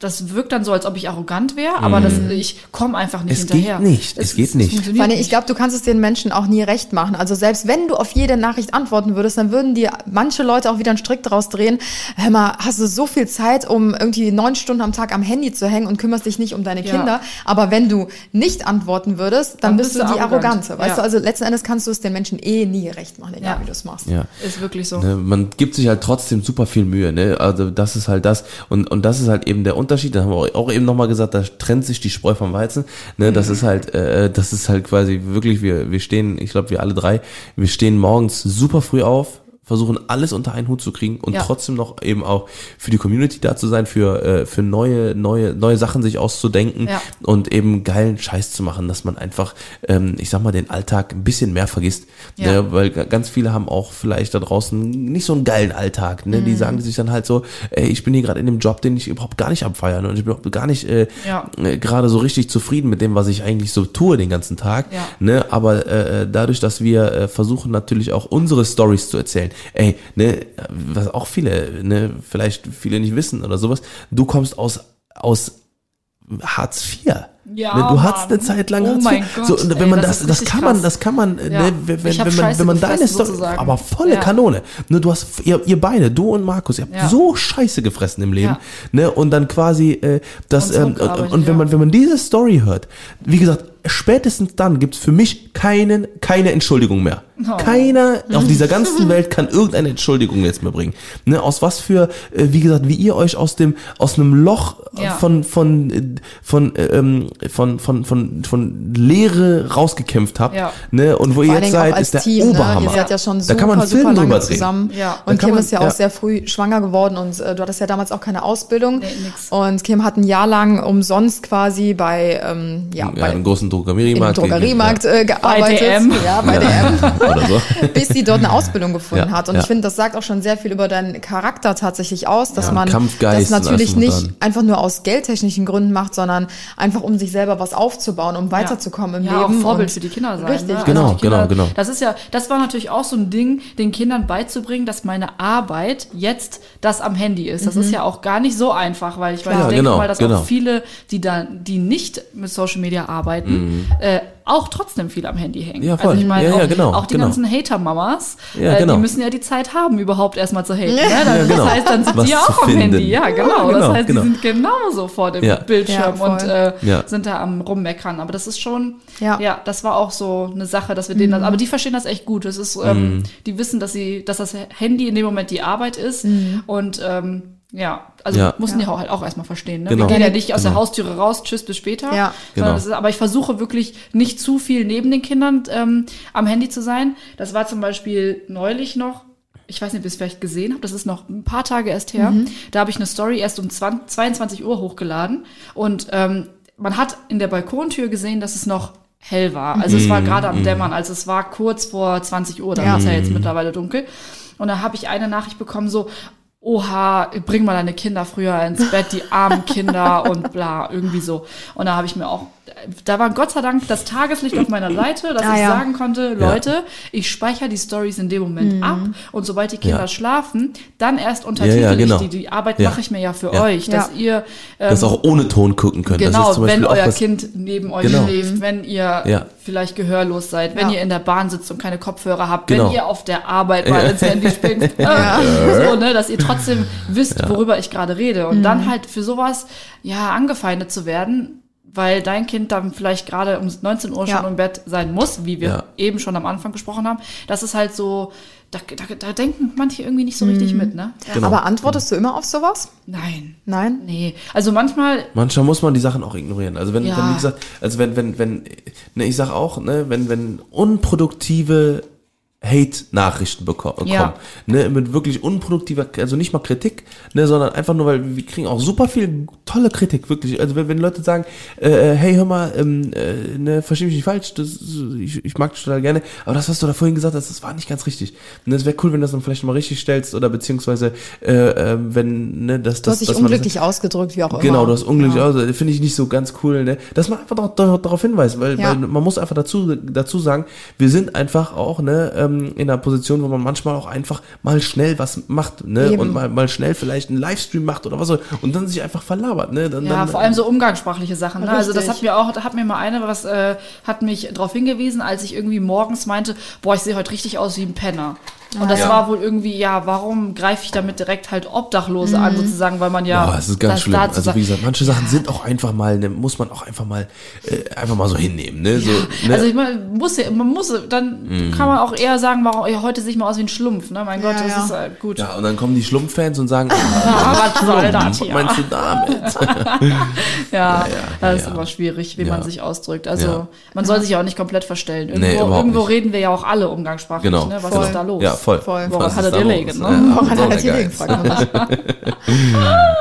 das wirkt dann so, als ob ich arrogant wäre, aber das, ich komme einfach nicht Es geht hinterher. nicht, es geht nicht. Vor allem, ich glaube, du kannst es den Menschen auch nie recht machen. Also selbst wenn du auf jede Nachricht antworten würdest, dann würden dir manche Leute auch wieder einen Strick draus drehen. Hör mal, hast du so viel Zeit, um irgendwie neun Stunden am Tag am Handy zu hängen und kümmerst dich nicht um deine Ja. Kinder. Aber wenn du nicht antworten würdest, dann, Dann bist, bist du du die arrogant. Arrogante. Weißt Ja. du, also letzten Endes kannst du es den Menschen eh nie recht machen, egal Ja. wie du es machst. ja. Ist wirklich so. Ne, man gibt sich halt trotzdem super viel Mühe, ne? Also das ist halt das und und das ist halt eben der Unterschied. Da haben wir auch eben nochmal gesagt, da trennt sich die Spreu vom Weizen. Ne, das ist halt, äh, das ist halt quasi wirklich. Wir wir stehen, ich glaube, wir alle drei, wir stehen morgens super früh auf, versuchen alles unter einen Hut zu kriegen und Ja. trotzdem noch eben auch für die Community da zu sein, für äh, für neue neue neue Sachen sich auszudenken Ja. und eben geilen Scheiß zu machen, dass man einfach, ähm, ich sag mal, den Alltag ein bisschen mehr vergisst. Ja. Ne? Weil ga- ganz viele haben auch vielleicht da draußen nicht so einen geilen Alltag. Ne? Mhm. Die sagen sich dann halt so, ey, ich bin hier gerade in dem Job, den ich überhaupt gar nicht abfeiern und ich bin auch gar nicht äh, äh, gerade so richtig zufrieden mit dem, was ich eigentlich so tue den ganzen Tag. Ne? Aber äh, dadurch, dass wir äh, versuchen natürlich auch unsere Stories zu erzählen, ey, ne, was auch viele, ne, vielleicht viele nicht wissen oder sowas, du kommst aus aus Hartz IV. Ja, ne, du hattest eine Zeit lang Oh Hartz mein IV. Gott, so, wenn ey, man das das, das kann man, krass. das kann man, Ja. ne, wenn, wenn, man, Scheiße wenn man deine Story, aber volle Ja. Kanone. Ne, du hast, ihr, ihr beide, du und Markus, ihr habt Ja. so Scheiße gefressen im Leben, ne, und dann quasi, äh, das, Und ähm, und, und wenn man, wenn man diese Story hört, wie gesagt, spätestens dann gibt's für mich keinen, keine Entschuldigung mehr. Oh. Keiner auf dieser ganzen Welt kann irgendeine Entschuldigung jetzt mehr bringen. Ne, aus was für, äh, wie gesagt, wie ihr euch aus dem, aus einem Loch Ja. von, von, äh, von, äh, ähm, von, von, von, von Leere rausgekämpft habt, Ja. ne, und wo Vor ihr jetzt seid, ist der Team, ne? Oberhammer. Ihr seid ja schon da super, kann man einen super Film lange drüber drehen. zusammen. Ja. Und Kim man- ist ja ja. auch sehr früh schwanger geworden und äh, du hattest ja damals auch keine Ausbildung. Nee. Und Kim hat ein Jahr lang umsonst quasi bei, ähm, ja, Ja, bei einen großen Drogeriemarkt. Drogeriemarkt äh, gearbeitet. DM. Ja, bei DM. Oder so. bis sie dort eine Ausbildung gefunden Ja, hat. Und ja. ich finde, das sagt auch schon sehr viel über deinen Charakter tatsächlich aus, dass Ja, man Kampfgeist das natürlich nicht einfach nur aus geldtechnischen Gründen macht, sondern einfach um sich selber was aufzubauen, um weiterzukommen im ja, Leben. auch Vorbild und für die Kinder sein. Richtig, ne? Genau, die Kinder, genau, genau. Das ist ja, das war natürlich auch so ein Ding, den Kindern beizubringen, dass meine Arbeit jetzt das am Handy ist. Das ist ja auch gar nicht so einfach, weil ich, weil Mhm. Ja, ich denke genau, mal, dass genau. auch viele, die da, die nicht mit Social Media arbeiten, äh, auch trotzdem viel am Handy hängen. Mhm. Ja, voll. Also ich meine, Ja, ja, auch, genau, auch die genau. ganzen Hater-Mamas, Ja, äh, genau. die müssen ja die Zeit haben, überhaupt erstmal zu haten. Ne? Ja, Das, genau. das heißt, dann sind Was die auch am finden. Handy. Ja, genau. Ja, genau, das heißt, genau. die sind genauso vor dem Ja. Bildschirm Ja, und äh, Ja. sind da am rummeckern. Aber das ist schon, Ja. ja, das war auch so eine Sache, dass wir denen das, aber die verstehen das echt gut. Das ist, ähm, die wissen, dass sie, dass das Handy in dem Moment die Arbeit ist und ähm, ja, also Ja. mussten Ja. die auch halt auch erstmal verstehen. Ne? Genau. Wir gehen ja nicht aus der Genau. Haustüre raus, tschüss, bis später. Ja. Genau. das ist, aber ich versuche wirklich nicht zu viel neben den Kindern ähm, am Handy zu sein. Das war zum Beispiel neulich noch, ich weiß nicht, ob ihr es vielleicht gesehen habt, das ist noch ein paar Tage erst her. Da habe ich eine Story erst um 20, 22 Uhr hochgeladen und ähm, man hat in der Balkontür gesehen, dass es noch hell war. Also es war gerade am Dämmern, also es war kurz vor 20 Uhr, dann Ja. ist ja jetzt mittlerweile dunkel. Und da habe ich eine Nachricht bekommen, so, oha, bring mal deine Kinder früher ins Bett, die armen Kinder und bla, irgendwie so. Und da habe ich mir auch, da war Gott sei Dank das Tageslicht auf meiner Seite, dass Ah, ich ja. sagen konnte, Leute, ich speichere die Stories in dem Moment Mhm. ab und sobald die Kinder Ja. schlafen, dann erst Ja, untertitel ja, genau. ich die. Die Arbeit Ja. mache ich mir ja für Ja. euch, dass Ja. ihr ähm, Das auch ohne Ton gucken ist Genau, zum wenn euer Kind neben euch Genau. schläft, wenn ihr Ja. vielleicht gehörlos seid, wenn Ja. ihr in der Bahn sitzt und keine Kopfhörer habt, Genau. wenn ihr auf der Arbeit mal ins Handy springt, so, ne, dass ihr trotzdem wisst, worüber ich gerade rede. Und Mhm. dann halt für sowas, ja, angefeindet zu werden, weil dein Kind dann vielleicht gerade um 19 Uhr Ja. schon im Bett sein muss, wie wir Ja. eben schon am Anfang gesprochen haben. Das ist halt so, da, da, da denken manche irgendwie nicht so richtig mit, ne? Genau. Aber antwortest du immer auf sowas? Nein. Nein? Nee. Also manchmal Manchmal muss man die Sachen auch ignorieren. Also wenn, Ja. wenn wie gesagt, also wenn, wenn, wenn, ne, ich sag auch, ne, wenn, wenn unproduktive Hate-Nachrichten beko- kommen, Ja. ne, mit wirklich unproduktiver, also nicht mal Kritik, ne, sondern einfach nur, weil wir kriegen auch super viel tolle Kritik, wirklich. Also wenn, wenn Leute sagen, äh, hey, hör mal, ähm, äh, ne, versteh mich nicht falsch, das, ich, ich mag dich total gerne, aber das, was du da vorhin gesagt hast, das war nicht ganz richtig. Und es wäre cool, wenn du das dann vielleicht mal richtig stellst oder beziehungsweise, äh, äh, wenn, ne, das, Du das, hast dich man das- unglücklich ausgedrückt, wie auch immer. Genau, du hast unglücklich Ja. aus. Finde ich nicht so ganz cool, ne? Dass man einfach darauf hinweist, weil, Ja. weil man muss einfach dazu, dazu sagen, wir sind einfach auch, ne, ähm, in einer Position, wo man manchmal auch einfach mal schnell was macht, ne? Eben. Und mal, mal schnell vielleicht einen Livestream macht oder was soll, und dann sich einfach verlabert, ne? Dann, Ja, dann, vor allem so umgangssprachliche Sachen. Ne? Also das hat mir auch, da hat mir mal eine, was äh, hat mich darauf hingewiesen, als ich irgendwie morgens meinte, boah, ich sehe heute richtig aus wie ein Penner. Und das Ja. war wohl irgendwie, ja, warum greife ich damit direkt halt Obdachlose an, sozusagen, weil man ja. Ja, es ist ganz das schlimm. Also wie gesagt, manche Sachen sind auch einfach mal, ne, muss man auch einfach mal, äh, einfach mal so hinnehmen, ne? So, ne? Also ich meine, muss ja, man muss, dann Mhm. kann man auch eher sagen, warum, ja, heute sehe ich mal aus wie ein Schlumpf, ne? Mein Gott, Ja, das ja. ist äh, gut. ja, und dann kommen die Schlumpffans und sagen, ah, Ah, was soll das was meinst du damit? Ja, das ist immer schwierig, wie Ja. man sich ausdrückt. Also Ja. man soll sich ja auch nicht komplett verstellen. Nee, Irgendwo, überhaupt irgendwo nicht. reden wir ja auch alle umgangssprachlich. Genau. Ne? Was Voll. ist da los? Ja, voll. Voll. Woran Was hat er dir liegen, ne? Hat er liegen.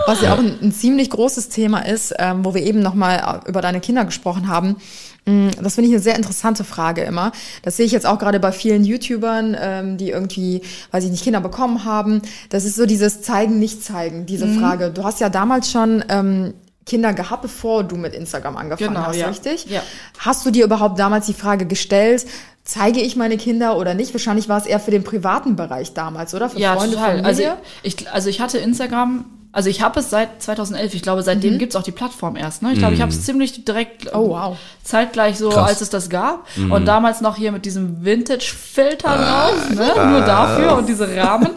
Was ja auch ein, ein ziemlich großes Thema ist, ähm, wo wir eben nochmal über deine Kinder gesprochen haben. Mm, Das finde ich eine sehr interessante Frage immer. Das sehe ich jetzt auch gerade bei vielen YouTubern, ähm, die irgendwie, weiß ich nicht, Kinder bekommen haben. Das ist so dieses Zeigen, nicht zeigen, diese Mhm. Frage. Du hast ja damals schon ähm, Kinder gehabt, bevor du mit Instagram angefangen Genau, hast, ja. richtig? Ja. Hast du dir überhaupt damals die Frage gestellt, zeige ich meine Kinder oder nicht? Wahrscheinlich war es eher für den privaten Bereich damals, oder? Für Ja, Freunde, total. Also Familie? ich, also ich hatte Instagram, also ich habe es seit 2011. Ich glaube, seitdem gibt's auch die Plattform erst. Ne? Ich glaube, ich habe es ziemlich direkt Mhm. Oh, wow. zeitgleich so, Krass. als es das gab. Und damals noch hier mit diesem Vintage-Filter drauf, ne? nur dafür und diese Rahmen.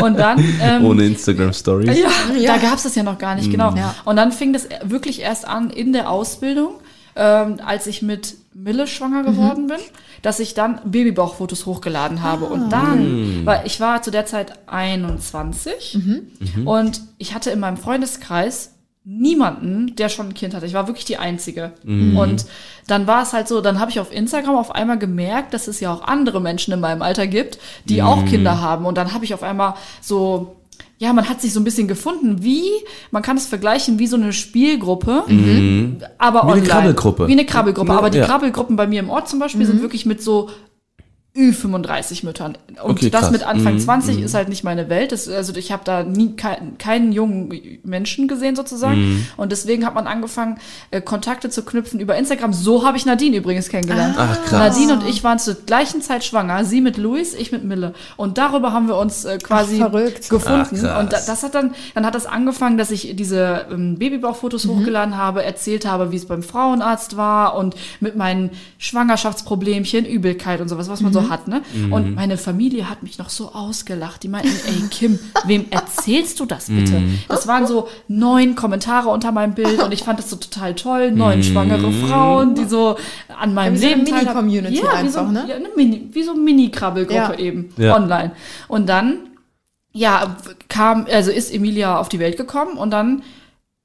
Und dann ähm, Ohne Instagram Stories. Ja, Ja. da gab's das ja noch gar nicht, genau. Ja. Und dann fing das wirklich erst an in der Ausbildung, ähm, als ich mit Mille schwanger geworden bin, dass ich dann Babybauchfotos hochgeladen habe. Und dann, weil ich war zu der Zeit 21 und ich hatte in meinem Freundeskreis niemanden, der schon ein Kind hatte. Ich war wirklich die Einzige. Und dann war es halt so, dann habe ich auf Instagram auf einmal gemerkt, dass es ja auch andere Menschen in meinem Alter gibt, die auch Kinder haben. Und dann habe ich auf einmal so ja, man hat sich so ein bisschen gefunden, wie, man kann es vergleichen wie so eine Spielgruppe, aber Mhm. Wie eine. Krabbelgruppe. Wie eine Krabbelgruppe. Aber die ja. Krabbelgruppen bei mir im Ort zum Beispiel sind wirklich mit so Ü35 Müttern. Und Okay, das krass. mit Anfang Mhm, 20 ist halt nicht meine Welt. Das, also ich habe da nie kein, keinen jungen Menschen gesehen sozusagen. Mhm. Und deswegen hat man angefangen, äh, Kontakte zu knüpfen über Instagram. So habe ich Nadine übrigens kennengelernt. Ach, krass. Nadine und ich waren zur gleichen Zeit schwanger. Sie mit Luis, ich mit Mille. Und darüber haben wir uns äh, quasi Ach, gefunden. Ach, und da, das hat dann, dann hat das angefangen, dass ich diese ähm, Babybauchfotos Mhm. hochgeladen habe, erzählt habe, wie es beim Frauenarzt war und mit meinen Schwangerschaftsproblemchen, Übelkeit und sowas, was man Mhm. So hat, ne? Und meine Familie hat mich noch so ausgelacht. Die meinten, ey Kim, wem erzählst du das bitte? Mhm. Das waren so neun Kommentare unter meinem Bild und ich fand das so total toll. Mhm. Neun schwangere Frauen, die so an meinem Ja, wie so eine Leben. Mini-Community ja, wie so, einfach, ne? Ja, eine Mini, wie so eine Mini-Krabbelgruppe Ja. eben, Ja. online. Und dann ja, kam, also ist Emilia auf die Welt gekommen und dann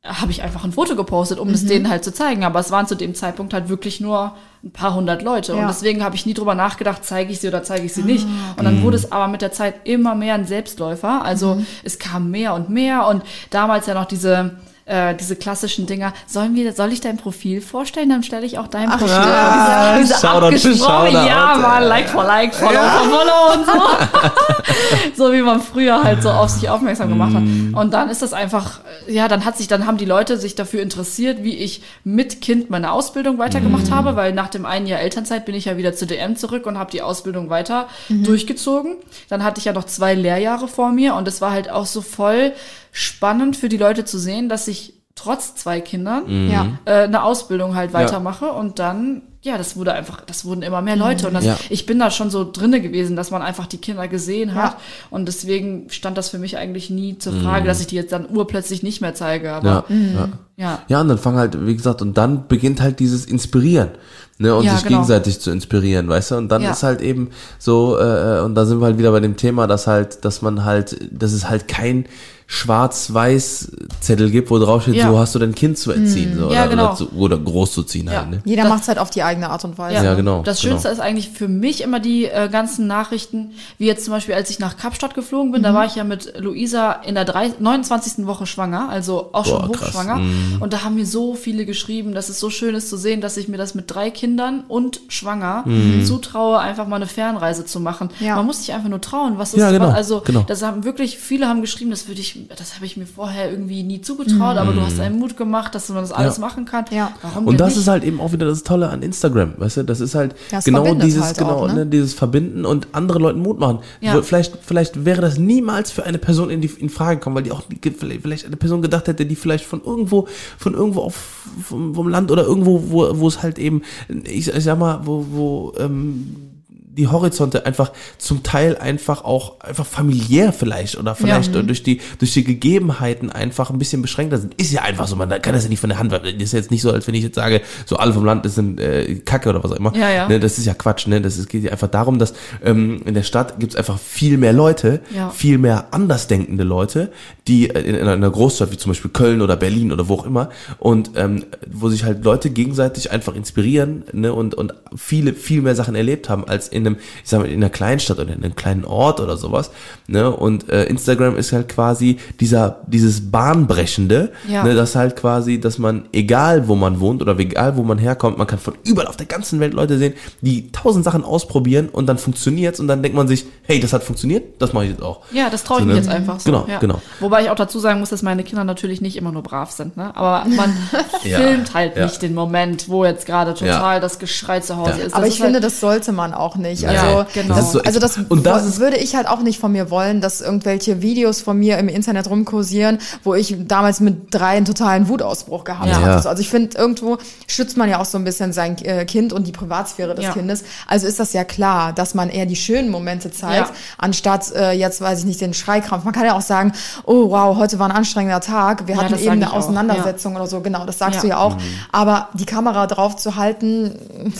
habe ich einfach ein Foto gepostet, um Mhm. es denen halt zu zeigen. Aber es waren zu dem Zeitpunkt halt wirklich nur ein paar hundert Leute. Und Ja. deswegen habe ich nie drüber nachgedacht, zeige ich sie oder zeige ich sie nicht. Und dann wurde es aber mit der Zeit immer mehr ein Selbstläufer. Also Mhm. es kam mehr und mehr. Und damals ja noch diese äh, diese klassischen Dinger. Sollen wir, soll ich dein Profil vorstellen? Dann stelle ich auch dein Ach, Profil. ja. Diese, diese für abgesprochen, ja, Mann, Like for Like, Follow for Follow und so. so wie man früher halt so auf sich aufmerksam gemacht hat. Und dann ist das einfach, ja, dann hat sich, dann haben die Leute sich dafür interessiert, wie ich mit Kind meine Ausbildung weitergemacht habe, weil nach dem einen Jahr Elternzeit bin ich ja wieder zu DM zurück und habe die Ausbildung weiter durchgezogen. Dann hatte ich ja noch zwei Lehrjahre vor mir und es war halt auch so voll spannend für die Leute zu sehen, dass ich trotz zwei Kindern Ja. äh, eine Ausbildung halt weitermache und dann ja, das wurde einfach, das wurden immer mehr Leute und das, Ja. ich bin da schon so drinne gewesen, dass man einfach die Kinder gesehen hat Ja. und deswegen stand das für mich eigentlich nie zur Frage, dass ich die jetzt dann urplötzlich nicht mehr zeige, aber Ja, Mhm. ja. ja. Ja, und dann fangen halt, wie gesagt, und dann beginnt halt dieses Inspirieren. Ne, und Ja, sich genau. gegenseitig zu inspirieren, weißt du? Und dann Ja. ist halt eben so, äh, und da sind wir halt wieder bei dem Thema, dass halt, dass man halt, dass es halt kein Schwarz-Weiß-Zettel gibt, wo drauf steht, Ja. so hast du dein Kind zu erziehen, so, Ja, oder, genau. oder, zu, oder groß zu ziehen Ja. halt, ne? Jeder macht es halt auf die eigene Art und Weise. Ja, genau, Das genau. Schönste ist eigentlich für mich immer die äh, ganzen Nachrichten, wie jetzt zum Beispiel, als ich nach Kapstadt geflogen bin, da Mhm. war ich ja mit Luisa in der drei, 29. Woche schwanger, also auch schon Boah, krass. hochschwanger. Mhm. Und da haben mir so viele geschrieben, dass es so schön ist zu sehen, dass ich mir das mit drei Kindern und schwanger Mhm. zutraue, einfach mal eine Fernreise zu machen. Ja. Man muss sich einfach nur trauen. Was ist, Ja, genau, also genau. das haben wirklich, viele haben geschrieben, das würde ich, das habe ich mir vorher irgendwie nie zugetraut, aber du hast einen Mut gemacht, dass man das alles Mhm. Ja. machen kann. Ja. Warum Und das nicht? ist halt eben auch wieder das Tolle an Instagram, weißt du? Das ist halt Ja, es genau dieses, halt genau, auch, ne? ne? dieses Verbinden und andere Leuten Mut machen. Ja. Vielleicht, vielleicht wäre das niemals für eine Person in die in Frage gekommen, weil die auch vielleicht vielleicht eine Person gedacht hätte, die vielleicht von irgendwo, von irgendwo auf vom, vom Land oder irgendwo, wo, wo es halt eben, ich, ich sag mal, wo, wo ähm, die Horizonte einfach zum Teil einfach auch einfach familiär vielleicht oder vielleicht durch die durch die Gegebenheiten einfach ein bisschen beschränkter sind. Ist ja einfach so, man kann das ja nicht von der Hand. Das ist jetzt nicht so, als wenn ich jetzt sage, so alle vom Land das sind äh, Kacke oder was auch immer. Ja, ja. Ne, das ist ja Quatsch. Ne, das ist, geht ja einfach darum, dass ähm, in der Stadt gibt's einfach viel mehr Leute, Ja. viel mehr andersdenkende Leute, die äh, in, in einer Großstadt wie zum Beispiel Köln oder Berlin oder wo auch immer und ähm, wo sich halt Leute gegenseitig einfach inspirieren ne, und und viele viel mehr Sachen erlebt haben als in einem ich sag mal in einer Kleinstadt oder in einem kleinen Ort oder sowas ne und äh, Instagram ist halt quasi dieser dieses bahnbrechende Ja. ne, das halt quasi dass man egal wo man wohnt oder egal wo man herkommt man kann von überall auf der ganzen Welt Leute sehen die tausend Sachen ausprobieren und dann funktioniert's und dann denkt man sich hey das hat funktioniert das mache ich jetzt auch Ja, das traue ich So, mir ne? jetzt einfach so. Genau, ja. genau. Wobei ich auch dazu sagen muss, dass meine Kinder natürlich nicht immer nur brav sind, ne? Aber man Ja, filmt halt ja. nicht den Moment, wo jetzt gerade total Ja. das Geschrei zu Hause Ja. ist. Aber Das ich ist finde, halt, das sollte man auch nicht. Ja, Also, genau. das, so also das und das ist- würde ich halt auch nicht von mir wollen, dass irgendwelche Videos von mir im Internet rumkursieren, wo ich damals mit drei einen totalen Wutausbruch gehabt Ja. habe. Also ich finde, irgendwo schützt man ja auch so ein bisschen sein äh, Kind und die Privatsphäre des Ja. Kindes. Also ist das ja klar, dass man eher die schönen Momente zeigt, Ja. anstatt äh, jetzt, weiß ich nicht, den Schreikrampf. Man kann ja auch sagen, oh wow, heute war ein anstrengender Tag, wir Ja, hatten das eben eine Auseinandersetzung oder so. Genau, das sagst Ja. du ja auch. Mhm. Aber die Kamera drauf zu halten,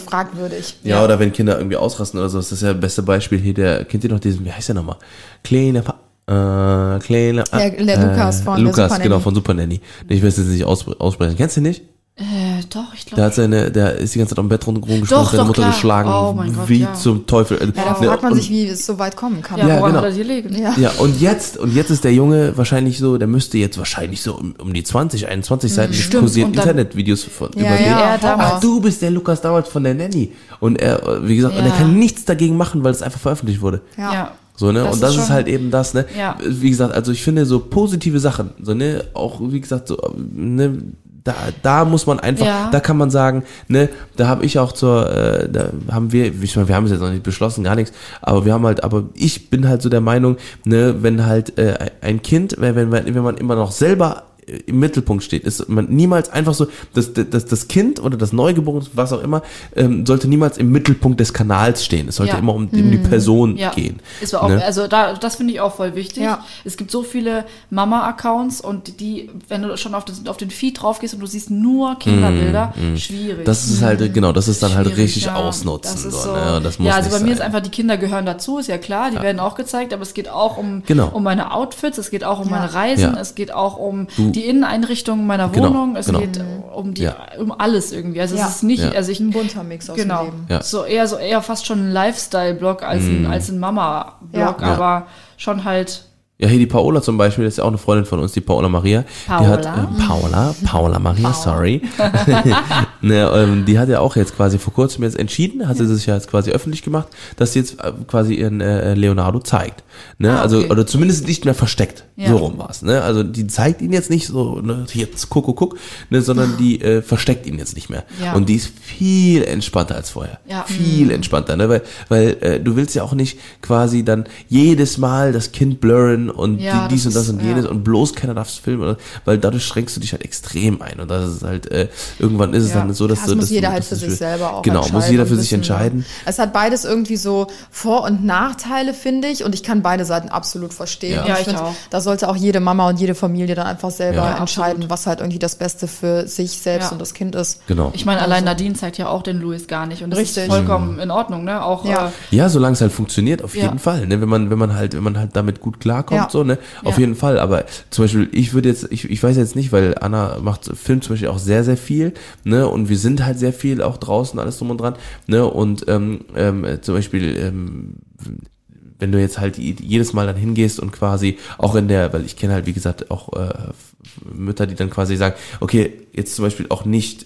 fragwürdig. Ja, oder wenn Kinder irgendwie ausrasten oder so, das ist ja das beste Beispiel hier, der, kennt ihr noch diesen, wie heißt der nochmal? Kleine, Pa- äh, kleine, Der- der Lukas von der Lukas, Super genau, von Super Nanny. Ich will es jetzt nicht aus, aussprechen. Kennst du nicht? Äh, doch, ich Der glaube. hat seine, der ist die ganze Zeit am Bett rumgesprungen, Doch, seine doch, Mutter klar. geschlagen, Oh mein Gott, wie ja. zum Teufel. Ja, da Ne, fragt man und- sich, wie es so weit kommen kann. Ja, Ja, woran genau. hat er die liegen? Ja. Ja, und jetzt, und jetzt ist der Junge wahrscheinlich so, der müsste jetzt wahrscheinlich so um, um die 20, 21 Seiten Mhm. Kursieren Internetvideos von, Ja, über den. ja, damals. Ach, du bist der Lukas damals von der Nanny. Und er, wie gesagt, und er kann nichts dagegen machen, weil es einfach veröffentlicht wurde. Ja. Ja. So, ne? Das und das ist ist, halt eben das, ne? Ja. Wie gesagt, also ich finde so positive Sachen, so, ne, auch wie gesagt, so, ne, da, da muss man einfach, Ja. da kann man sagen, ne, da habe ich auch zur, äh, da haben wir, ich meine, wir haben es jetzt noch nicht beschlossen, gar nichts, aber wir haben halt, aber ich bin halt so der Meinung, ne, wenn halt äh, ein Kind, wenn, wenn, wenn man immer noch selber im Mittelpunkt steht, ist man niemals einfach so, das, das, das Kind oder das Neugeborene, was auch immer, ähm, sollte niemals im Mittelpunkt des Kanals stehen. Es sollte Ja. immer um, um die Person Ja, gehen. Ist auch, ne? also da, das finde ich auch voll wichtig. Ja. Es gibt so viele Mama-Accounts und die, wenn du schon auf, das, auf den Feed drauf gehst und du siehst nur Kinderbilder, schwierig. Mm, Das ist halt, genau, das ist dann halt Schwierig, richtig ja. ausnutzen. Das ist so, so, ne? Das muss ja, also bei mir sein. ist einfach, die Kinder gehören dazu, ist ja klar, die werden auch gezeigt, aber es geht auch um, Genau. um meine Outfits, es geht auch um Ja. meine Reisen, Ja. es geht auch um Du- die Inneneinrichtung meiner Genau, Wohnung, es genau. geht um die, Ja. um alles irgendwie. Also Ja. es ist nicht, Ja. also ich, Ein bunter Mix aus genau, dem Leben. Ja. so eher, so eher fast schon ein Lifestyle-Blog als Mm. ein, als ein Mama-Blog, Ja. aber schon halt Ja, hier die Paola zum Beispiel, das ist ja auch eine Freundin von uns, die Paola Maria. Die hat, Paola? äh, Paola, Paola Maria, sorry. ne, ähm, die hat ja auch jetzt quasi vor kurzem jetzt entschieden, hat sie sich ja jetzt quasi öffentlich gemacht, dass sie jetzt äh, quasi ihren äh, Leonardo zeigt. Ne, Ah, also, okay. oder zumindest nicht mehr versteckt. Ja. So rum war's. Ne? Also die zeigt ihn jetzt nicht so, ne, jetzt guck, guck, guck, ne, sondern die äh, versteckt ihn jetzt nicht mehr. Ja. Und die ist viel entspannter als vorher. Ja. Viel entspannter, ne? Weil, weil äh, du willst ja auch nicht quasi dann jedes Mal das Kind blurren und Ja, die, dies und das ist- und jenes ja. und bloß keiner darf es filmen, weil dadurch schränkst du dich halt extrem ein und das ist halt, äh, irgendwann ist es Ja. dann so, dass Das du muss dass jeder du, halt für sich selber auch Genau, entscheiden muss jeder für sich wissen, entscheiden. ne? Es hat beides irgendwie so Vor- und Nachteile, finde ich, und ich kann beide Seiten absolut verstehen. Ja. Ich find, auch. Da sollte auch jede Mama und jede Familie dann einfach selber Ja. entscheiden, Absolut. was halt irgendwie das Beste für sich selbst Ja. und das Kind ist. Genau. Ich meine, allein Nadine zeigt ja auch den Louis gar nicht und das Richtig. ist vollkommen in Ordnung, ne? Auch Ja. äh, Ja, solange es halt funktioniert, auf Ja. jeden Fall. Ne? Wenn man, wenn man halt, wenn man halt damit gut klarkommt, Ja. so, ne? Auf Ja. jeden Fall. Aber zum Beispiel, ich würde jetzt, ich, ich weiß jetzt nicht, weil Anna macht Film zum Beispiel auch sehr, sehr viel, ne? Und wir sind halt sehr viel auch draußen, alles drum und dran, ne? Und ähm, ähm, zum Beispiel, ähm, wenn du jetzt halt jedes Mal dann hingehst und quasi auch in der, weil ich kenne halt wie gesagt auch äh, Mütter, die dann quasi sagen, okay, jetzt zum Beispiel auch nicht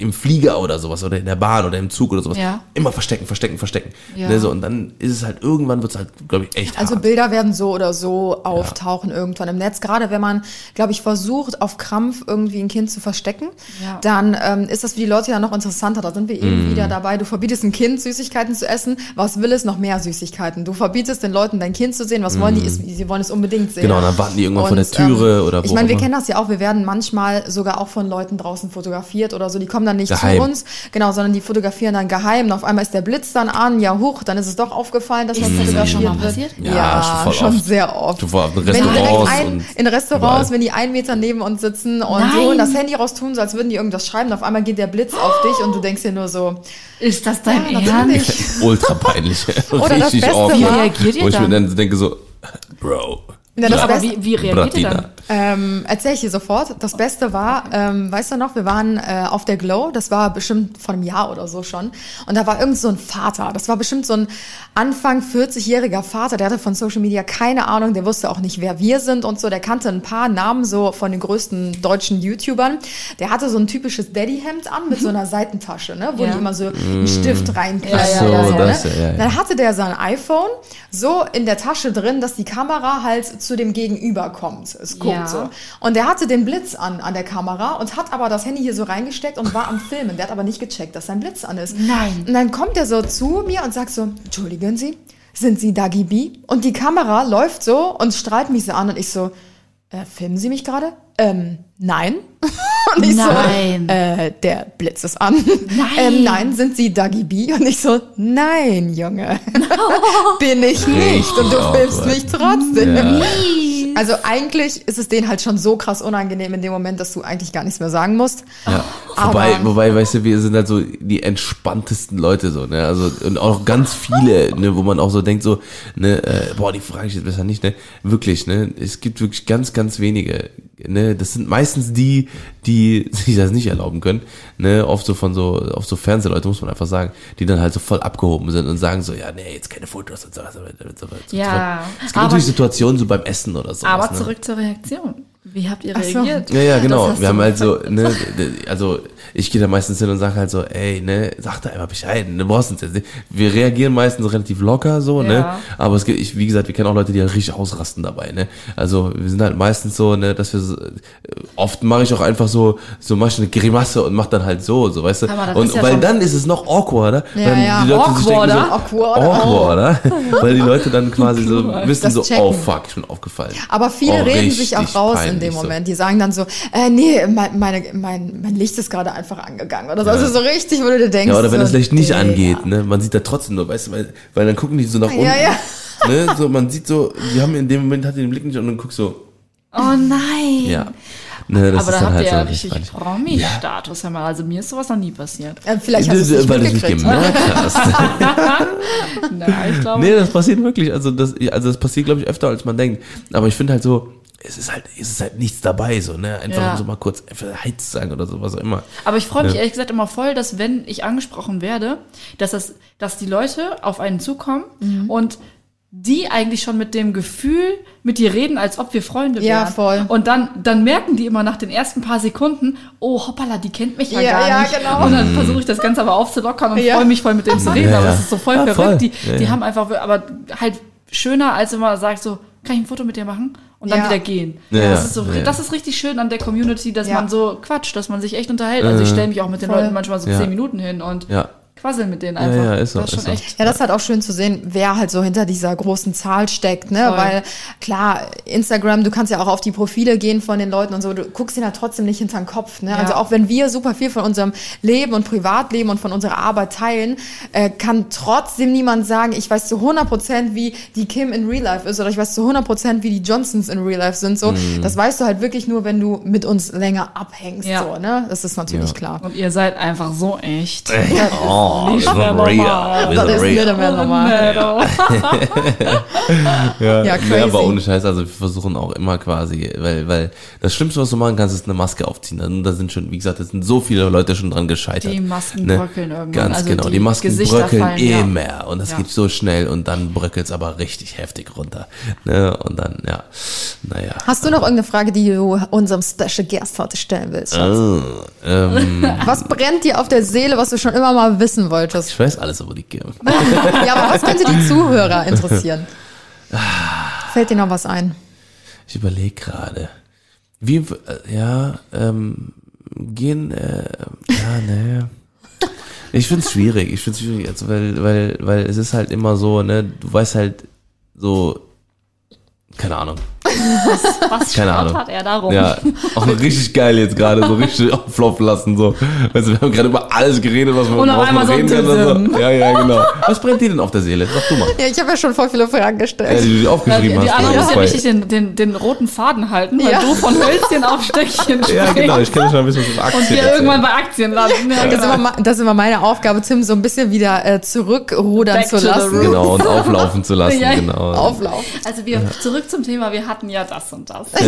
im Flieger oder sowas oder in der Bahn oder im Zug oder sowas. Ja. Immer verstecken, verstecken, verstecken. Ja. Ne, so, und dann ist es halt, irgendwann wird es halt, glaube ich, echt Also hart. Bilder werden so oder so auftauchen irgendwann im Netz. Gerade wenn man, glaube ich, versucht, auf Krampf irgendwie ein Kind zu verstecken, Ja. dann ähm, ist das für die Leute ja noch interessanter. Da sind wir eben Mhm. wieder dabei. Du verbietest ein Kind, Süßigkeiten zu essen. Was will es? Noch mehr Süßigkeiten. Du verbietest den Leuten, dein Kind zu sehen. Was wollen die? Ist, sie wollen es unbedingt sehen. Mhm. Genau, dann warten die irgendwann vor der Und, Türe oder wo Ich meine, wir kennen das ja auch. Wir werden manchmal sogar auch von Leuten draußen fotografiert oder so. Die kommen dann nicht Geheim. zu uns. Genau, sondern die fotografieren dann geheim. Und auf einmal ist der Blitz dann an. Ja, hoch. Dann ist es doch aufgefallen, dass man das fotografiert euch schon mal wird. passiert? Ja, Ja, schon voll schon oft. sehr oft. Schon voll oft in Wenn die direkt Restaurants ein, und in Restaurants, wenn die einen Meter neben uns sitzen und Nein. so und das Handy raus tun, so als würden die irgendwas schreiben, und auf einmal geht der Blitz auf dich und du denkst dir nur so, ist das dein ja, Ernst? natürlich. ultra peinlich. Oder das Beste war- Wie reagiert ihr Wo ich mir dann? denke so, Bro. Ja, das Aber Beste- wie, wie reagiert ihr Bratina. dann? Ähm, erzähl ich dir sofort. Das Beste war, ähm, weißt du noch, wir waren äh, auf der Glow, das war bestimmt vor einem Jahr oder so schon. Und da war irgend so ein Vater, das war bestimmt so ein Anfang 40-jähriger Vater, der hatte von Social Media keine Ahnung, der wusste auch nicht, wer wir sind und so. Der kannte ein paar Namen so von den größten deutschen YouTubern. Der hatte so ein typisches Daddy-Hemd an mit so einer Seitentasche, ne, wo Ja. die immer so einen Stift. Ach so, oder so, ne? ja, ja. Dann hatte der sein iPhone so in der Tasche drin, dass die Kamera halt zu dem Gegenüber kommt. Es guckt Ja. so. Und der hatte den Blitz an an der Kamera und hat aber das Handy hier so reingesteckt und war am Filmen. Der hat aber nicht gecheckt, dass sein Blitz an ist. Nein. Und dann kommt er so zu mir und sagt so, entschuldigen Sie, sind Sie Dagi B? Und die Kamera läuft so und strahlt mich so an und ich so, äh, filmen Sie mich gerade? Ähm, nein. Und ich Nein. so, äh, der Blitz ist an. Nein. Ähm, nein, sind Sie Dagi B? Und ich so, nein, Junge. Bin ich nicht. Und du filmst mich trotzdem. Also eigentlich ist es denen halt schon so krass unangenehm in dem Moment, dass du eigentlich gar nichts mehr sagen musst. Ja. Aber- Wobei, wobei, weißt du, wir sind halt so die entspanntesten Leute so, ne? Also und auch ganz viele, ne, wo man auch so denkt, so, ne, äh, boah, die frage ich jetzt besser nicht, ne? Wirklich, ne? Es gibt wirklich ganz, ganz wenige, ne? Das sind meistens die, die sich das nicht erlauben können, ne? Oft so von so, oft so Fernsehleute, muss man einfach sagen, die dann halt so voll abgehoben sind und sagen so, ja, nee, jetzt keine Fotos und sowas. und so weiter. Ja, Es gibt aber- natürlich Situationen so beim Essen oder so. Aber ne? zurück zur Reaktion. Wie habt ihr Ach so. reagiert? Ja, ja, genau. Wir haben halt so, ne, also ich gehe da meistens hin und sage halt so, ey, ne, sag da einfach Bescheid, du brauchst uns jetzt nicht. Wir reagieren meistens relativ locker so, ne, Ja. aber es gibt, ich, wie gesagt, wir kennen auch Leute, die halt richtig ausrasten dabei, ne. Also wir sind halt meistens so, ne, dass wir so, oft mache ich auch einfach so, so mach ich eine Grimasse und mach dann halt so, so, weißt du. Aber das Und ist ja weil schon- dann ist es noch awkwarder, Ja, wenn ja. die Leute sich denken so, Awkwarder. awkwarder, weil die Leute dann quasi so wissen Das so, checken. oh fuck, ich bin aufgefallen. Aber viele Oh, reden sich auch raus in dem so. Moment. Die sagen dann so, äh, nee, mein, meine, mein, mein Licht ist gerade einfach angegangen. Oder so. Also so richtig, wo du dir denkst. Ja, oder wenn so, das Licht nicht Digga. angeht, ne? Man sieht da trotzdem nur, weißt du, weil, weil dann gucken die so nach unten. Ja, ja. Ne? So, man sieht so, die haben in dem Moment hat die den Blick nicht und dann guckst so, Oh nein. ja. Ne, das Aber ist da dann habt halt ihr ja so richtig. Promi-Status. mal. Also mir ist sowas noch nie passiert. Äh, vielleicht hast du es nicht weil du es nicht gemerkt hast. Na, ich glaube. nee, das passiert wirklich. Also das, also das passiert, glaube ich, öfter als man denkt. Aber ich finde halt so, es ist halt, es ist halt nichts dabei, so, ne? Einfach Ja. so mal kurz Heiz sagen oder so, was auch immer. Aber ich freue mich Ja. ehrlich gesagt immer voll, dass wenn ich angesprochen werde, dass das, dass die Leute auf einen zukommen Mhm. und die eigentlich schon mit dem Gefühl mit dir reden, als ob wir Freunde wären. Ja, voll. Und dann, dann merken die immer nach den ersten paar Sekunden, oh hoppala, die kennt mich ja, Ja, gar ja, nicht. genau. Und dann versuche ich das Ganze aber aufzulockern und Ja. freue mich voll mit denen zu reden. Ja, aber ja. es ist so voll Ja, verrückt. voll. Die, Ja, die ja. haben einfach, aber halt schöner, als wenn man sagt so, kann ich ein Foto mit dir machen? Und dann Ja. wieder gehen. Ja, das, ist so, ja. das ist richtig schön an der Community, dass Ja. man so quatscht, dass man sich echt unterhält. Also ich stelle mich auch mit den Voll. Leuten manchmal so Ja. zehn Minuten hin und Ja. quassel mit denen einfach. ja, ist so, das ist ist schon so. echt. Ja, das ist halt auch schön zu sehen, wer halt so hinter dieser großen Zahl steckt, ne? Voll. Weil klar, Instagram, du kannst ja auch auf die Profile gehen von den Leuten und so, du guckst ihnen ja trotzdem nicht hinter den Kopf, ne? Ja. Also auch wenn wir super viel von unserem Leben und Privatleben und von unserer Arbeit teilen, äh, kann trotzdem niemand sagen, ich weiß zu 100 Prozent, wie die Kim in Real Life ist oder ich weiß zu 100 Prozent, wie die Johnsons in Real Life sind, so. Mhm. Das weißt du halt wirklich nur, wenn du mit uns länger abhängst, Ja. so, ne? Das ist natürlich Ja. klar. Und ihr seid einfach so echt. Oh, nicht wir mehr normal. Das ist nicht mehr normal. Ja, Ja, Nee, aber crazy. ohne Scheiß, also wir versuchen auch immer quasi, weil, weil das Schlimmste, was du machen kannst, ist eine Maske aufziehen. Und da sind schon, wie gesagt, da sind so viele Leute schon dran gescheitert. Die Masken bröckeln irgendwann. Ganz Also genau, die, die Masken Gesichter bröckeln fallen, ja. immer und das Ja. geht so schnell und dann bröckelt's aber richtig heftig runter. Ne? Und dann, ja, naja. Hast du noch irgendeine Frage, die du unserem Special Guest heute stellen willst? Schatz? Ähm, Was brennt dir auf der Seele, was du schon immer mal wissen wolltest? ich weiß alles über die Kim. Ja, aber was könnte die Zuhörer interessieren? Fällt dir noch was ein? Ich überlege gerade. Wie, äh, ja, ähm, gehen, äh, ja, ne. Ich find's schwierig, ich find's schwierig, also weil, weil, weil es ist halt immer so, ne, du weißt halt so, keine Ahnung. Was Keine Ahnung. hat er darum? Ja, auch richtig geil jetzt gerade, so richtig auflaufen lassen, so. Weißt du, wir haben gerade über alles geredet, was man Und auf worauf man einmal so reden kann. So. Ja, ja, genau. Was brennt dir denn auf der Seele? Sag du mal. Ja, ich habe ja schon voll viele Fragen Ja, gestellt. die du dir Ja, aufgeschrieben die, die hast. anderen oder müssen ja richtig den, den, den roten Faden halten, weil Ja. du von Hölzchen auf Stöckchen springst. Ja, genau, ich dir schon ein bisschen was auf Aktien Und wir erzählen. irgendwann bei Aktien landen. Ja, Das ist, immer, das ist immer meine Aufgabe, Tim so ein bisschen wieder äh, zurückrudern Back zu lassen. Genau, und auflaufen zu lassen, Ja, genau. Auflauf. Also wir zurück zum Thema, wir hatten ja das und das.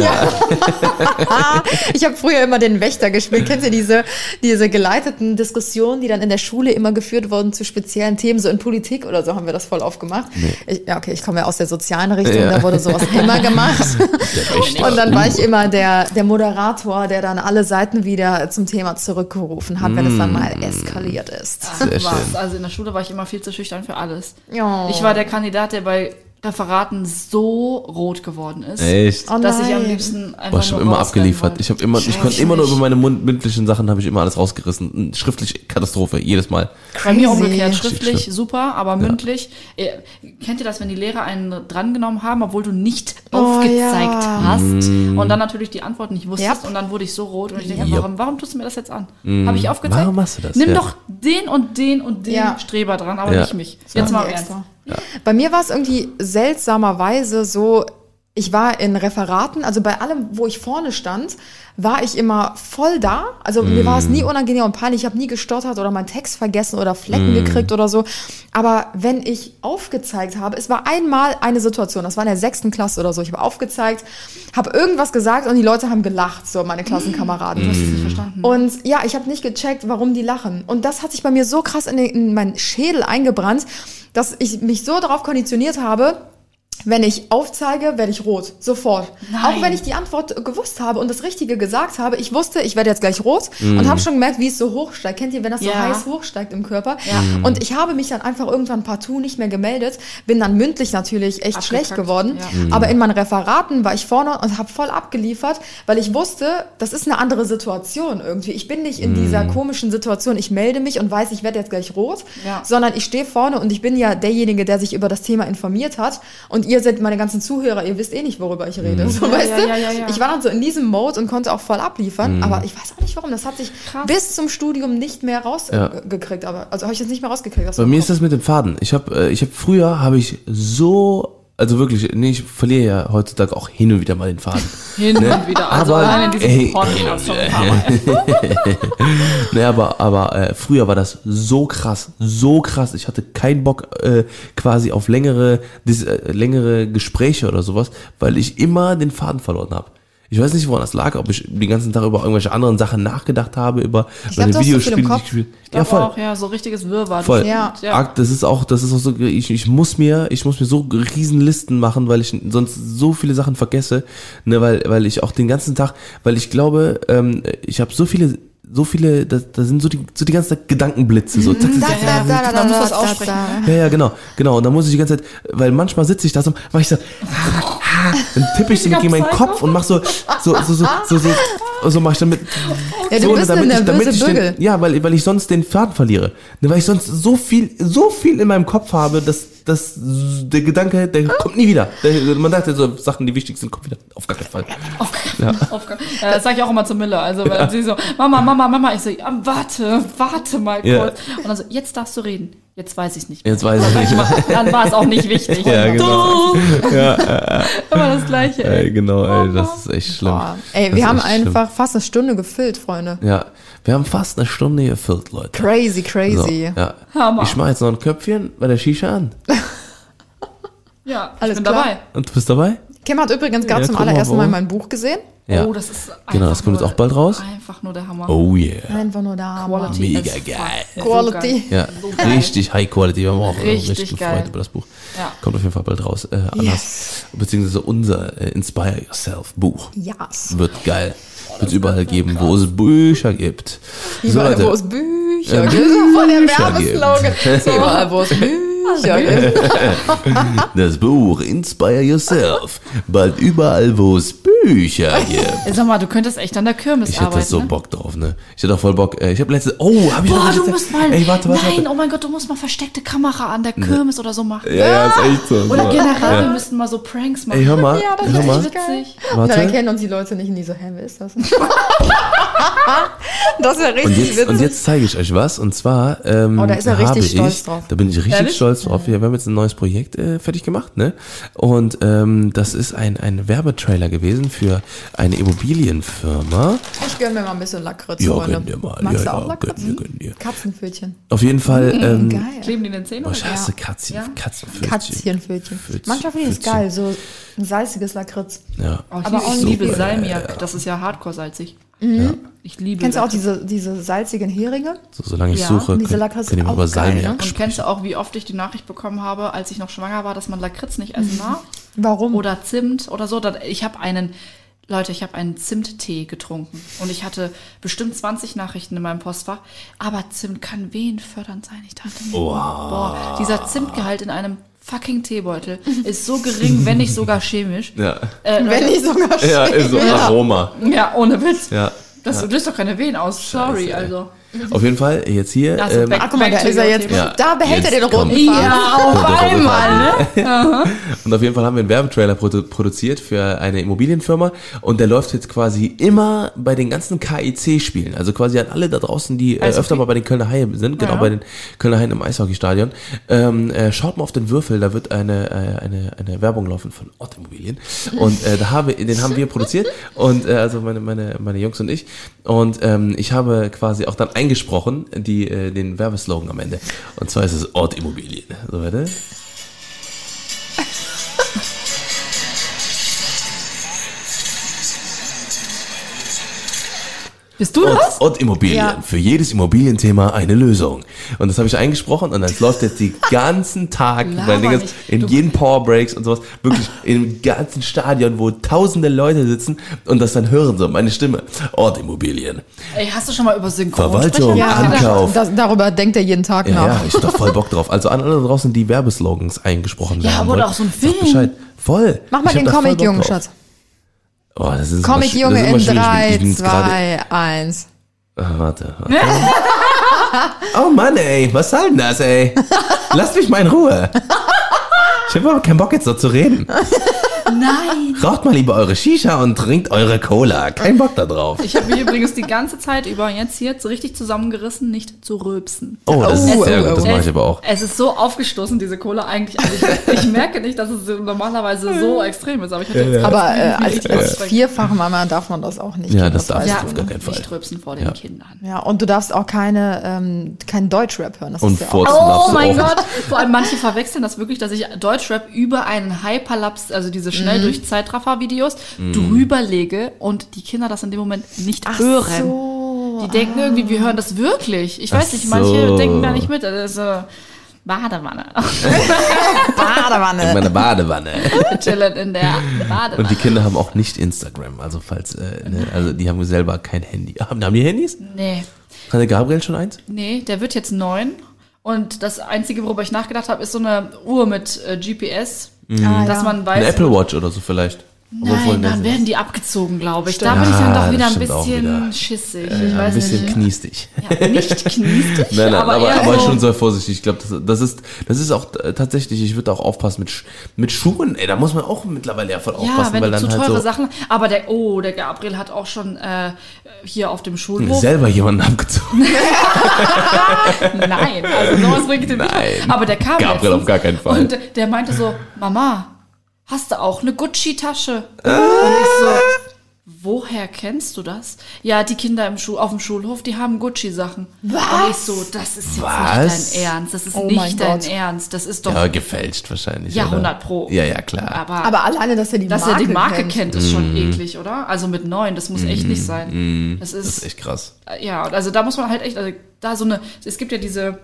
Ich habe früher immer den Wächter gespielt. Kennt ihr diese, diese geleiteten Diskussionen, die dann in der Schule immer geführt wurden zu speziellen Themen, so in Politik oder so haben wir das voll aufgemacht. Ich, ja, okay, ich komme ja aus der sozialen Richtung, Ja. da wurde sowas immer gemacht. Und dann war ich immer der, der Moderator, der dann alle Seiten wieder zum Thema zurückgerufen hat, wenn es dann mal eskaliert ist. Sehr Was? schön. Also in der Schule war ich immer viel zu schüchtern für alles. Ja. Ich war der Kandidat, der bei Referaten so rot geworden ist, Echt? Oh dass ich am liebsten einfach Boah, ich habe immer abgeliefert. wollte. Ich habe immer, ich konnte immer nur über meine mund- mündlichen Sachen habe ich immer alles rausgerissen. Schriftlich Katastrophe jedes Mal. Bei mir Crazy. umgekehrt, schriftlich super, aber mündlich. Äh, kennt ihr das, wenn die Lehrer einen drangenommen haben, obwohl du nicht Oh, aufgezeigt ja. hast Mm. und dann natürlich die Antwort nicht wusstest Yep. und dann wurde ich so rot und ich denke, Yep. warum, warum tust du mir das jetzt an? Habe ich aufgezeigt? Mm. Warum machst du das? Nimm Ja. doch den und den und den Ja. Streber dran, aber Ja. nicht mich. Ja. Jetzt mal ernst. Bei mir war es irgendwie seltsamerweise so, ich war in Referaten, also bei allem, wo ich vorne stand, war ich immer voll da. Also mir war es nie unangenehm und peinlich. Ich habe nie gestottert oder meinen Text vergessen oder Flecken gekriegt oder so. Aber wenn ich aufgezeigt habe, es war einmal eine Situation, das war in der sechsten Klasse oder so. Ich habe aufgezeigt, habe irgendwas gesagt und die Leute haben gelacht, so meine Klassenkameraden. Du hast es nicht verstanden. Und ja, ich habe nicht gecheckt, warum die lachen. Und das hat sich bei mir so krass in, den, in meinen Schädel eingebrannt, dass ich mich so darauf konditioniert habe, wenn ich aufzeige, werde ich rot. Sofort. Nein. Auch wenn ich die Antwort gewusst habe und das Richtige gesagt habe. Ich wusste, ich werde jetzt gleich rot und habe schon gemerkt, wie es so hochsteigt. Kennt ihr, wenn das so Ja. heiß hochsteigt im Körper? Ja. Und ich habe mich dann einfach irgendwann partout nicht mehr gemeldet. Bin dann mündlich natürlich echt schlecht Abgekackt. geworden. Ja. Aber in meinen Referaten war ich vorne und habe voll abgeliefert, weil ich wusste, das ist eine andere Situation irgendwie. Ich bin nicht in dieser komischen Situation, ich melde mich und weiß, ich werde jetzt gleich rot, sondern ich stehe vorne und ich bin ja derjenige, der sich über das Thema informiert hat. Und ihr seid meine ganzen Zuhörer, ihr wisst eh nicht, worüber ich rede. So, Ja, weißt ja, du? ja, ja, ja. Ich war dann so in diesem Mode und konnte auch voll abliefern, aber ich weiß auch nicht warum. Das hat sich Krass. bis zum Studium nicht mehr Ja. rausgekriegt. Aber also habe ich das nicht mehr rausgekriegt. aus Bei mir ist das mit dem Faden. Ich habe, äh, ich habe früher habe ich so, also wirklich, nee, ich verliere ja heutzutage auch hin und wieder mal den Faden. Hin und wieder. Also Aber, allein in diesem Podcast schon ein paar Mal. Nee, aber, aber äh, früher war das so krass, so krass. Ich hatte keinen Bock äh, quasi auf längere, dis, äh, längere Gespräche oder sowas, weil ich immer den Faden verloren habe. Ich weiß nicht, woran das lag, ob ich den ganzen Tag über irgendwelche anderen Sachen nachgedacht habe, über, Ich glaub, im Videospiele, die Kopf. ich gespielt Ich Ja, voll. auch, ja, so richtiges Wirrwarr. Voll. Ja. Das ist auch, das ist auch so, ich, ich muss mir, ich muss mir so riesen Listen machen, weil ich sonst so viele Sachen vergesse, ne, weil, weil ich auch den ganzen Tag, weil ich glaube, ähm, ich habe so viele, so viele, da, da sind so die, so die ganze Zeit Gedankenblitze, so, zack, zack, zack, Da, da, da, Man muss da, das da, aussprechen. da. ja, ja, genau, genau. Und dann muss ich die ganze Zeit, weil manchmal sitze ich da so, mach ich so, dann tippe ich so gegen meinen. Kopf und mach so, so, so, so, so, so, so mach ich damit. Ja, du so, bist damit eine ich, damit nervöse ich den, ja, weil, weil ich sonst den Faden verliere. Weil ich sonst so viel, so viel in meinem Kopf habe, dass, dass der Gedanke, der kommt nie wieder. Der, man sagt ja so, Sachen, die wichtig sind, kommen wieder. Auf gar keinen Fall. Auf, auf, ja, das sage ich auch immer zu Miller. Also, wenn sie so, Mama, Mama, Mama, ich so, ja, warte, warte mal Ja. kurz. Und dann so, jetzt darfst du reden. Jetzt weiß ich nicht. Jetzt weiß ich nicht mehr. Dann war es auch nicht wichtig. Ja, genau. Immer das Gleiche. Ey. Ey, genau, ey, das ist echt schlimm. Boah. Ey, Das wir haben echt schlimm. einfach fast eine Stunde gefüllt, Freunde. Ja, wir haben fast eine Stunde gefüllt, Leute. Crazy, So, crazy. ja. Hammer. Ich mach jetzt noch ein Köpfchen bei der Shisha an. Ja, ich Alles bin klar. dabei. Und du bist dabei? Kim hat übrigens gerade Ja, zum allerersten. Mal mein Buch gesehen. Ja. Oh, das ist Genau, das kommt jetzt auch bald raus. Einfach nur der Hammer. Oh yeah. Einfach nur da. Hammer. Quality Mega geil. So Quality. Ja, So geil. richtig High Quality. Wir haben auch Richtig richtig geil. gefreut über das Buch. Ja. Kommt auf jeden Fall bald raus. Äh, anders. Yes. Beziehungsweise unser äh, Inspire Yourself Buch. Yes. Wird geil. Wird überall geben, wo es Bücher gibt. So, Überall, wo Leute. es Bücher Äh, gibt. Das ist voll der Bücher Werbeslogan. So, Überall, wo es Bücher gibt. Das Buch Inspire Yourself. Bald überall, wo es Bücher gibt. Sag mal, du könntest echt an der Kirmes Ich hätte arbeiten. so ne? Bock drauf, ne? Ich hätte auch voll Bock. Äh, ich habe letzte. Oh, habe ich noch Boah, letzte- du musst mal. Ey, warte, warte, nein, warte. oh mein Gott, du musst mal versteckte Kamera an der Kirmes oder so machen. Ja, ja, ist echt so. Oder so. generell, wir müssten mal so Pranks machen. Ey, hör mal, Ja, das hör ist mal. Witzig. Und dann Warte. erkennen uns die Leute nicht und die so, hä, wer ist das? das ist ja richtig Und jetzt, witzig. und jetzt zeige ich euch was. Und zwar ähm, Oh, da ist er habe richtig ich, stolz drauf. Da bin ich richtig Ehrlich? stolz drauf. Wir, haben jetzt ein neues Projekt äh, fertig gemacht, ne? Und ähm, das ist ein, ein Werbetrailer gewesen für eine Immobilienfirma. ich gönn mir mal ein bisschen Lakritz, Ja, Freunde. gönn dir mal. Magst ja, du auch ja, Lakritz? gönn dir, gönn dir. Katzenpfötchen. Auf jeden Fall. Ähm, Geil. Kleben die in den Zähnen? boah, ich hasse Katzen, Ja. Katzenpfötchen. Katzchenpfötchen. Pfötchen, Manchmal finde ich es geil, so ein salziges Lakritz. Ja. Oh, ich Aber auch nicht liebe. Salmiak. Das ist ja hardcore salzig. Ich liebe Kennst du auch diese, diese salzigen Heringe? So, solange ich Ja, suche, diese können, Lakritz können wir auch über geil, Salmiak ne? Und kennst du auch, wie oft ich die Nachricht bekommen habe, als ich noch schwanger war, dass man Lakritz nicht essen darf? Warum? Oder Zimt oder so? Ich habe einen, Leute, ich habe einen Zimttee getrunken. Und ich hatte bestimmt 20 Nachrichten in meinem Postfach. Aber Zimt kann wehenfördernd sein. Ich dachte mir, boah, dieser Zimtgehalt in einem fucking Teebeutel ist so gering, wenn nicht sogar chemisch. Ja. Äh, Wenn nicht sogar Ja, ist so Aroma. ja, ohne Witz. Ja. Das löst doch keine Wehen aus. Sorry, Scheiße, ey. also. Auf jeden Fall, jetzt hier. Also, ähm, Ach, guck mal, da ist er jetzt. Ja, Da behält er jetzt den roten Faden. Ja, auf einmal, ne? Und auf jeden Fall haben wir einen Werbetrailer produ produziert für eine Immobilienfirma und der läuft jetzt quasi immer bei den ganzen KIC-Spielen. Also quasi an alle da draußen, die äh, öfter mal bei den Kölner Haie sind, genau Ja. bei den Kölner Haien im Eishockeystadion. Ähm, äh, schaut mal auf den Würfel, da wird eine, äh, eine, eine Werbung laufen von Ott Immobilien. Und äh, da habe, den haben wir produziert und äh, also meine, meine, meine Jungs und ich. Und ähm, ich habe quasi auch dann eingesprochen, die, äh, den Werbeslogan am Ende. Und zwar ist es Ort Immobilien. So, warte. Bist du das? Und, und Immobilien. Ja. Für jedes Immobilienthema eine Lösung. Und das habe ich eingesprochen und das läuft jetzt den ganzen Tag ganzen, in jeden Powerbreaks und sowas. Wirklich im ganzen Stadion, wo tausende Leute sitzen und das dann hören so, meine Stimme. Ort Immobilien. Ey, hast du schon mal über Verwaltung, Synchronsprecher Ja, nachgedacht? Ankauf. das, darüber denkt er jeden Tag Ja, nach. ja, ich hab doch voll Bock drauf. Also an alle draußen, die Werbeslogans eingesprochen Ja, werden. oder wollen, auch so ein Film. Bescheid. Voll. Mach mal Ich den Comic, Bock Junge, drauf. Schatz. Oh, das ist Comic, immer, Junge, in schwierig. Ich 3, bin jetzt gerade- 2, 1. Ah, warte, warte. oh Mann, ey, was soll denn das, ey? Lasst mich mal in Ruhe. Ich habe aber keinen Bock jetzt so zu reden. Nein. Raucht mal lieber eure Shisha und trinkt eure Cola. Kein Bock da drauf. Ich habe mich übrigens die ganze Zeit über jetzt hier so richtig zusammengerissen, nicht zu rülpsen. Oh, das ist Oh, sehr oh, gut. Das oh. mache ich aber auch. Es ist so aufgestoßen, diese Cola eigentlich. Also ich, ich merke nicht, dass es normalerweise so extrem ist, aber ich hatte jetzt Aber äh, als, als anstrengend. Vierfachmama darf man das auch nicht. Ja, das darf weißt ich auf gar keinen Fall. nicht rülpsen vor den Ja. Kindern. Ja, und du darfst auch keine, ähm, keinen Deutschrap hören. Das Und ist ja auch, Oh mein auch. Gott! Vor allem manche verwechseln das wirklich, dass ich Deutschrap über einen Hyperlaps, also diese diese schnell durch Zeitraffer-Videos drüber lege und die Kinder das in dem Moment nicht hören. so. Die denken irgendwie, wir hören das wirklich. Ich weiß Ach nicht, manche so. denken da nicht mit. Also, Badewanne. Badewanne. In meiner Badewanne. Chillen in der Badewanne. Und die Kinder haben auch nicht Instagram, also falls, äh, ne, also die haben selber kein Handy. Haben, haben die Handys? nee, Hat der Gabriel schon eins? nee, der wird jetzt neun. Und das Einzige, worüber ich nachgedacht habe, ist so eine Uhr mit äh, GPS, Ah, dass ja. man weiß. Eine Apple Watch oder so vielleicht. Nein, dann werden die abgezogen, glaube ich. Stimmt. Da bin ich dann Ja, doch wieder das ein bisschen wieder. schissig. ich ja, ein weiß bisschen nicht. kniestig. Ja, nicht kniestig, Nein, nein, aber, aber, eher so- schon sehr vorsichtig. Ich glaube, das, das ist, das ist auch äh, tatsächlich, ich würde auch aufpassen mit, mit Schuhen. Ey, da muss man auch mittlerweile ja voll Ja, aufpassen, wenn weil du dann zu halt teure so Sachen. Aber der, oh, der Gabriel hat auch schon äh, hier auf dem Schulhof. selber jemanden abgezogen. Nein, also sowas bringt ihn nicht. Aber der kam Gabriel letztens auf gar keinen Fall. Und der meinte so, Mama, hast du auch eine Gucci-Tasche? Äh. Und ich so, woher kennst du das? Ja, die Kinder im Schul auf dem Schulhof, die haben Gucci-Sachen. Und ich so, das ist jetzt Was? nicht dein Ernst. Das ist Oh mein nicht dein Gott. Ernst. Das ist doch, Ja, ja, gefälscht wahrscheinlich. 100 oder? pro. Ja, ja, klar. Aber, Aber alleine, dass er die dass Marke er die Marke kennt. kennt, ist schon eklig, oder? Also mit neun, das muss echt nicht sein. Das Mhm. das ist, ist echt krass. ja, also da muss man halt echt, also da so eine, es gibt ja diese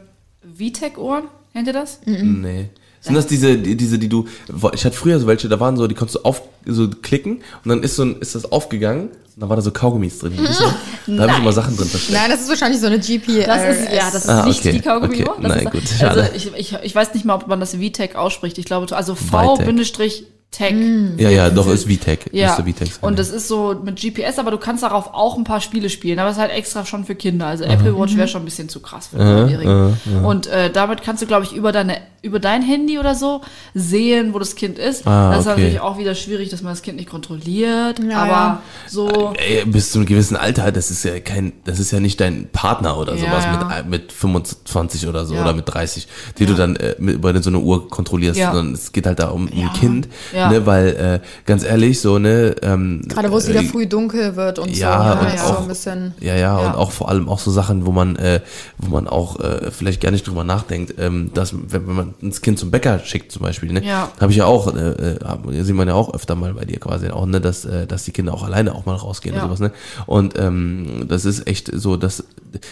VTech-Ohren, kennt ihr das? Nee. Sind das diese, die- diese, die du, ich hatte früher so welche, da waren so, die konntest du auf, so klicken und dann ist so ein, ist das aufgegangen und dann war da so Kaugummis drin. Weißt du? Da habe ich immer Sachen drin versteckt. Nein, das ist wahrscheinlich so eine GPS. Das ist, ja, das ist Ah, nicht okay, die kaugummi okay. Das Nein, ist, gut, Also schade. ich, ich, ich weiß nicht mal, ob man das VTech ausspricht. Ich glaube, also. V-Tech. Ja, ja, doch, ist VTech. Ja, VTech und das ist so mit GPS, aber du kannst darauf auch ein paar Spiele spielen, aber es ist halt extra schon für Kinder. Also Apple Watch wäre schon ein bisschen zu krass für einen Jährigen. Und äh, damit kannst du, glaube ich, über deine über dein Handy oder so sehen, wo das Kind ist. Ah, das ist okay. natürlich auch wieder schwierig, dass man das Kind nicht kontrolliert. Ja, aber ja. so. Ey, bis zu einem gewissen Alter, das ist ja kein, das ist ja nicht dein Partner oder Ja, sowas ja. mit, mit 25 oder so Ja. oder mit 30, die du dann äh, mit, über so eine Uhr kontrollierst, Ja. sondern es geht halt da um, Ja. ein Kind, Ja. ne, weil äh, ganz ehrlich, so ne, ähm, Gerade wo es äh, wieder früh dunkel wird und Ja, so. und ne, auch- so ein bisschen. Ja, ja, Ja. und auch vor allem auch so Sachen, wo man, äh, wo man auch äh, vielleicht gar nicht drüber nachdenkt, ähm, dass wenn, wenn man ins Kind zum Bäcker schickt zum Beispiel, ne, Ja. habe ich ja auch, äh, äh, sieht man ja auch öfter mal bei dir quasi auch, ne, dass, äh, dass die Kinder auch alleine auch mal rausgehen Ja. und sowas, ne, und ähm, das ist echt so, dass,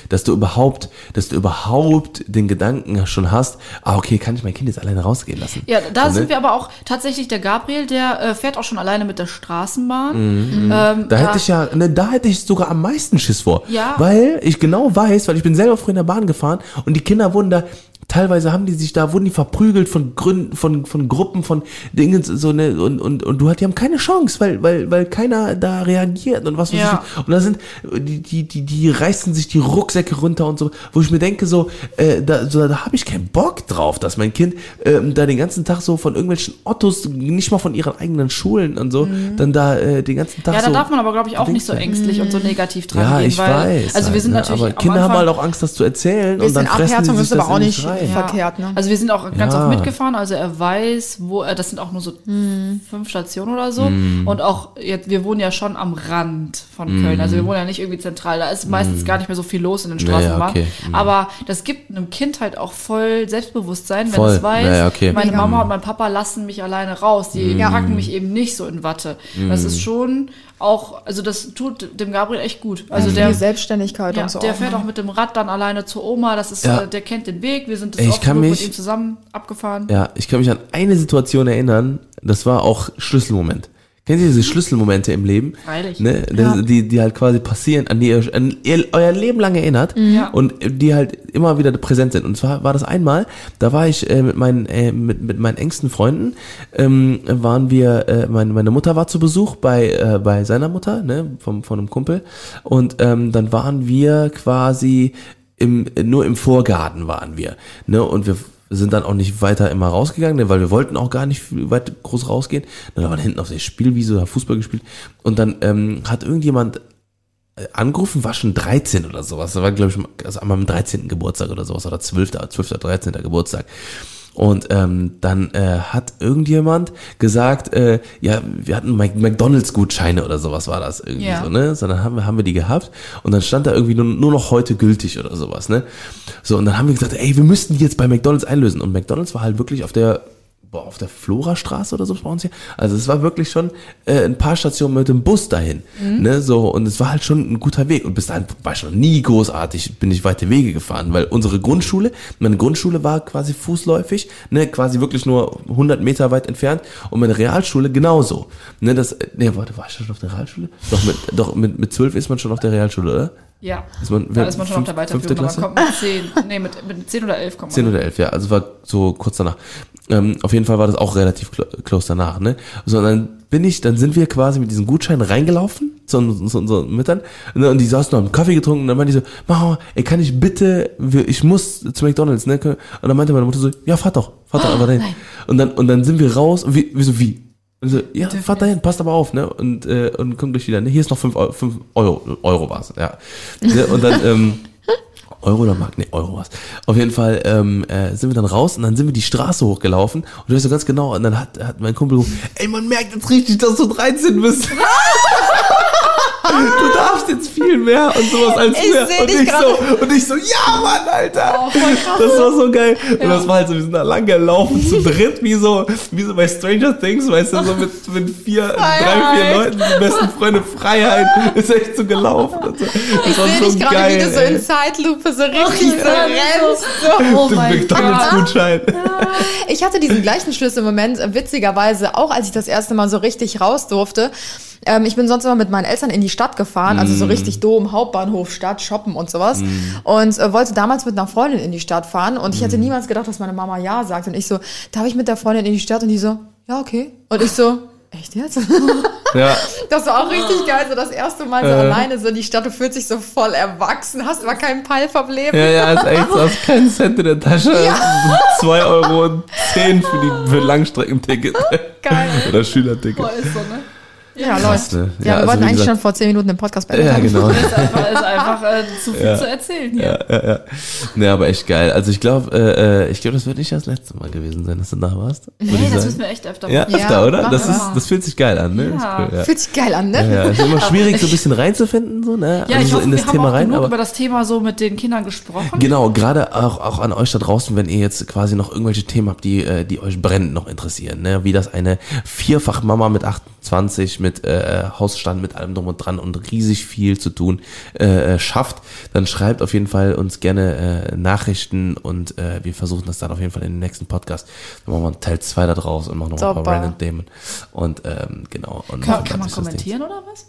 dass du überhaupt, dass du überhaupt den Gedanken schon hast, ah okay, kann ich mein Kind jetzt alleine rausgehen lassen? Ja, da so, sind ne? wir aber auch tatsächlich der Gabriel, der äh, fährt auch schon alleine mit der Straßenbahn. Mhm. Ähm, Da hätte ich ja, ne, da hätte ich sogar am meisten Schiss vor. Ja. Weil ich genau weiß, weil ich bin selber früher in der Bahn gefahren und die Kinder wurden da, teilweise haben die sich da, wurden die verprügelt von Gründen, von, von Gruppen, von Dingen, so ne, und, und, und du hast, die haben keine Chance, weil, weil, weil keiner da reagiert und was weiß Ja. ich. Und da sind, die, die, die, die reißen sich die Rucksäcke runter und so, wo ich mir denke, so, äh, da, so, da habe ich keinen Bock drauf, dass mein Kind ähm, da den ganzen Tag so von irgendwelchen Ottos, nicht mal von ihren eigenen Schulen und so, dann da äh, den ganzen Tag Mhm. ja, da so. darf man aber, glaube ich, auch nicht so ängstlich und so negativ dran Ja, gehen. ich weil, weiß. Also wir halt, sind ne? natürlich Aber Kinder haben Anfang- halt auch Angst, das zu erzählen und dann fressen Abhärtung sich ist das aber auch nicht sich rein. verkehrt, ne? Also wir sind auch ganz Ja. oft mitgefahren, also er weiß, wo, äh, das sind auch nur so fünf Stationen oder so. Mhm. Und auch, jetzt, wir wohnen ja schon am Rand von Köln, also wir wohnen ja nicht irgendwie zentral, da ist meistens gar nicht mehr so viel los in den Mhm. Straßenbahnen. okay. Mhm. Aber das gibt einem Kind halt auch voll Selbstbewusstsein, wenn Voll. es weiß, okay. meine Mega. Mama und mein Papa lassen mich alleine raus, die Mhm. packen mich eben nicht so in Watte. Das ist schon auch, also das tut dem Gabriel echt gut. Also Viel der, Selbstständigkeit ja, und so. der auch, fährt ne? auch mit dem Rad dann alleine zur Oma. Das ist, Ja. äh, der kennt den Weg. Wir sind das Ey, ich kann mich- mit ihm zusammen abgefahren. Ja, ich kann mich an eine Situation erinnern, das war auch Schlüsselmoment. Kennt ihr diese Schlüsselmomente im Leben? Freilich. Ne? Ja. Die, die halt quasi passieren, an die ihr, an ihr euer Leben lang erinnert Ja. und die halt immer wieder präsent sind. Und zwar war das einmal, da war ich äh, mit, meinen, äh, mit, mit meinen engsten Freunden, ähm, waren wir, äh, meine, meine Mutter war zu Besuch bei, äh, bei seiner Mutter, ne, vom, von einem Kumpel. Und ähm, dann waren wir quasi im, nur im Vorgarten waren wir. Ne? Und wir sind dann auch nicht weiter immer rausgegangen, ne, weil wir wollten auch gar nicht weit groß rausgehen. Dann waren wir hinten auf der Spielwiese, haben Fußball gespielt. Und dann ähm, hat irgendjemand äh, angerufen, war schon 13 oder sowas. Das war, glaube ich, also einmal am 13. Geburtstag oder sowas, oder 12., 12. 13. Geburtstag. Und ähm, dann äh, hat irgendjemand gesagt, äh, ja, wir hatten McDonalds-Gutscheine oder sowas war das irgendwie Ja. so, ne? So, dann haben wir, haben wir die gehabt und dann stand da irgendwie nur, nur noch heute gültig oder sowas, ne? So, und dann haben wir gesagt, ey, wir müssten die jetzt bei McDonalds einlösen. Und McDonalds war halt wirklich auf der boah, auf der Florastraße oder so bei uns hier. Also es war wirklich schon äh, ein paar Stationen mit dem Bus dahin. Ne, so, und es war halt schon ein guter Weg. Und bis dahin war ich noch nie großartig, bin ich weite Wege gefahren, weil unsere Grundschule, meine Grundschule war quasi fußläufig, ne, quasi wirklich nur 100 Meter weit entfernt und meine Realschule genauso. Ne, das, ne, warte, war ich schon auf der Realschule? Doch, mit, doch, mit, mit 12 ist man schon auf der Realschule, oder? Ja. Ist man- da ist man schon fünf- auf der fünfte Weiterführung, Klasse? man kommt mit 10. Nee, mit, mit 10 oder 11 kommt man. 10 oder 11, ja. Also war so kurz danach. Ähm, auf jeden Fall war das auch relativ clo close danach, ne? So, und dann bin ich, dann sind wir quasi mit diesen Gutscheinen reingelaufen zu, unseren Müttern ne? und die saßen noch einen Kaffee getrunken und dann meinte die so, Mama, ey, kann ich bitte, ich muss zu McDonalds, ne? Und dann meinte meine Mutter so, ja, fahr doch, fahr doch einfach dahin. Und dann, und dann sind wir raus und wir, wir so, wie? Und so, ja, fahrt dahin, passt aber auf, ne? Und, äh, und kommt gleich wieder, ne? Hier ist noch 5 Euro, fünf Euro, Euro war's, ja. Ne? Und dann, ähm, Euro oder Mark? Nee, Euro was. Auf jeden Fall ähm, äh, sind wir dann raus und dann sind wir die Straße hochgelaufen und du weißt so ganz genau, und dann hat, hat mein Kumpel gerufen, ey, man merkt jetzt richtig, dass du 13 bist. du darfst jetzt viel mehr und sowas als Ich seh Und ich, so, und ich so, ja, Mann, Alter. Oh. Das war so geil. Und das war halt so, wir sind da lang gelaufen, zu dritt, wie so, wie so bei Stranger Things, weißt du, so mit, mit vier, drei, vier Leuten, die besten Freunde, Freiheit, ist echt so gelaufen. Und so. Das Ich war sehe so dich gerade, wie du so in Zeitlupe so richtig so Ja, rennst. Oh Den mein Gott. McDonalds-Gutschein. Ich hatte diesen gleichen Schlüsselmoment, äh, witzigerweise, auch als ich das erste Mal so richtig raus durfte. Ähm, ich bin sonst immer mit meinen Eltern in die Stadt gefahren, also so richtig Dom, Hauptbahnhof, Stadt, shoppen und sowas. Und äh, wollte damals mit einer Freundin in die Stadt fahren. Und ich hätte niemals gedacht, dass meine Mama Ja sagt. Und ich so, darf ich mit der Freundin in die Stadt? Und die so, ja, okay. Und ich so, echt jetzt? Ja, Das war auch richtig geil, so das erste Mal so alleine so in die Stadt. Du fühlst dich so voll erwachsen, hast aber kein Peilverblem. ja, ja, ist echt so, hast keinen Cent in der Tasche. Zwei Euro und zehn für die für Langstreckenticket. Geil. Oder Schülerticket. Boah, ist so, ne? Ja, Krass, läuft. ne? Ja, Ja, wir also wollten eigentlich gesagt- schon vor zehn Minuten den Podcast beenden. Ja, genau. Ist einfach, ist einfach äh, zu viel zu erzählen hier. Ja, ja, ja. Nee, aber echt geil. Also ich glaube, äh, äh, ich glaube, das wird nicht das letzte Mal gewesen sein, dass du da warst. Nee, das sagen. müssen wir echt öfter Ja, machen. Ja, öfter, oder? machen Das, wir. ist, das fühlt sich geil an, ne? Ja. Cool, ja. Fühlt sich geil an, ne? Ja, ist immer schwierig, so ein bisschen reinzufinden, so, ne? Ja, also ich so hoffe, in wir das haben Thema auch rein, genug über das Thema so mit den Kindern gesprochen. Genau, gerade auch, auch an euch da draußen, wenn ihr jetzt quasi noch irgendwelche Themen habt, die, äh, die euch brennend noch interessieren, ne? wie das eine Vierfachmama mit 28, mit äh, Hausstand, mit allem drum und dran und riesig viel zu tun äh, äh, schafft, dann schreibt auf jeden Fall uns gerne äh, Nachrichten und äh, wir versuchen das dann auf jeden Fall in den nächsten Podcast. Dann machen wir einen Teil 2 da draus und machen noch ein paar random Themen. Und ähm, genau. Und Kann, kann man kommentieren oder was?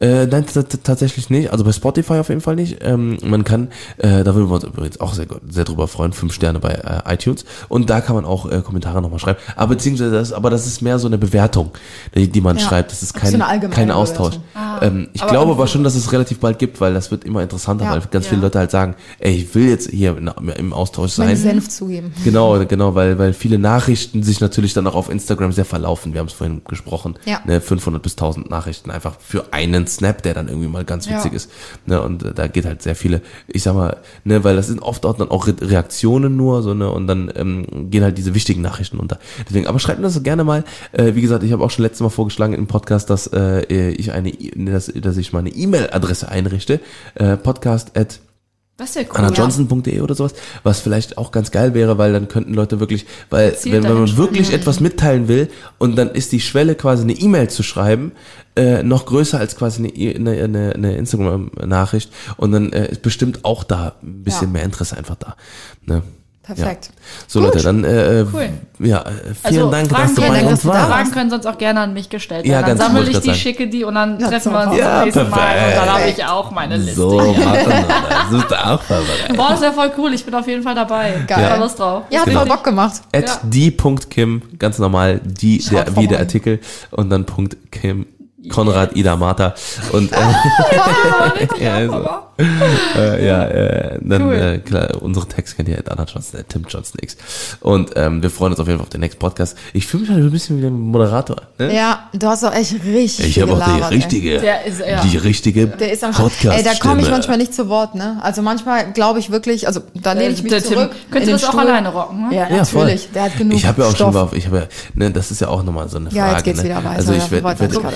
Äh, nein, tatsächlich nicht. Also bei Spotify auf jeden Fall nicht. Ähm, man kann, äh, da würden wir uns übrigens auch sehr, sehr drüber freuen, fünf Sterne bei äh, iTunes. Und da kann man auch äh, Kommentare nochmal schreiben. Aber beziehungsweise das, aber das ist mehr so eine Bewertung, die, die man Ja. schreibt. Das ist So kein, Austausch. ähm, ich aber glaube aber schon, dass es relativ bald gibt, weil das wird immer interessanter, Ja. weil ganz Ja. viele Leute halt sagen, ey, ich will jetzt hier in, im Austausch Meinen sein. Senf zugeben. Genau, genau, weil, weil viele Nachrichten sich natürlich dann auch auf Instagram sehr verlaufen. Wir haben es vorhin gesprochen. Ja. Ne, 500 bis 1000 Nachrichten einfach für einen Snap, der dann irgendwie mal ganz witzig Ja. ist. Ne, und äh, da geht halt sehr viele, ich sag mal, ne, weil das sind oft auch dann auch Re Reaktionen nur, so, ne, und dann ähm, gehen halt diese wichtigen Nachrichten unter. Deswegen, aber schreibt mir das gerne mal. Äh, wie gesagt, ich habe auch schon letztes Mal vorgeschlagen im Podcast, dass äh, ich eine, I- dass, dass ich meine E-Mail-Adresse einrichte. Äh, podcast at Das ist ja cool. annajohnson.de oder sowas, was vielleicht auch ganz geil wäre, weil dann könnten Leute wirklich, weil wenn, wenn man wirklich etwas mitteilen will und dann ist die Schwelle quasi eine E-Mail zu schreiben, äh, noch größer als quasi eine, E- eine, eine, eine Instagram-Nachricht und dann äh, ist bestimmt auch da ein bisschen Ja. mehr Interesse einfach da. Ne? Perfekt. Ja. So Leute, dann äh, äh, Cool. ja, vielen Also, Dank, Fragen dass du bei uns warst. Fragen können sonst auch gerne an mich gestellt Ja, werden. ganz dann sammle ich die, sagen. schicke die und dann Ja, treffen wir uns das Ja, nächste Mal. Und dann perfekt. habe ich auch meine Liste. So, Martin, du bist auch vorbereitet. Boah, ist ja voll cool. Ich bin auf jeden Fall dabei. Geil. Ich hab Lust drauf. Ja, hat Genau. voll Bock gemacht. At Ja. die.kim, ganz normal, die, der, wie der Artikel und dann Punkt Kim, Konrad, Ida, Martha und äh, ja, also, äh, ja, äh, dann Cool. äh, klar, unsere Text kennt ihr at Anna Johnson, at Tim Johnson X und ähm, wir freuen uns auf jeden Fall auf den nächsten Podcast. Ich fühle mich halt ein bisschen wie ein Moderator. Ne? Ja, du hast auch echt richtig Ich habe auch die richtige, Der ist- ja. die richtige Der ist am podcast Ey, da komme ich manchmal nicht zu Wort, ne? Also manchmal glaube ich wirklich, also da lehne ich mich der zurück. Tim, könntest du das auch alleine rocken, ne? Ja, Ja, voll. natürlich. Der hat genug Ich habe ja auch Stoff. schon, mal- ich habe, ja- ne, das ist ja auch nochmal so eine Frage. Ja, jetzt geht's ne? wieder weiter. Also ich werd,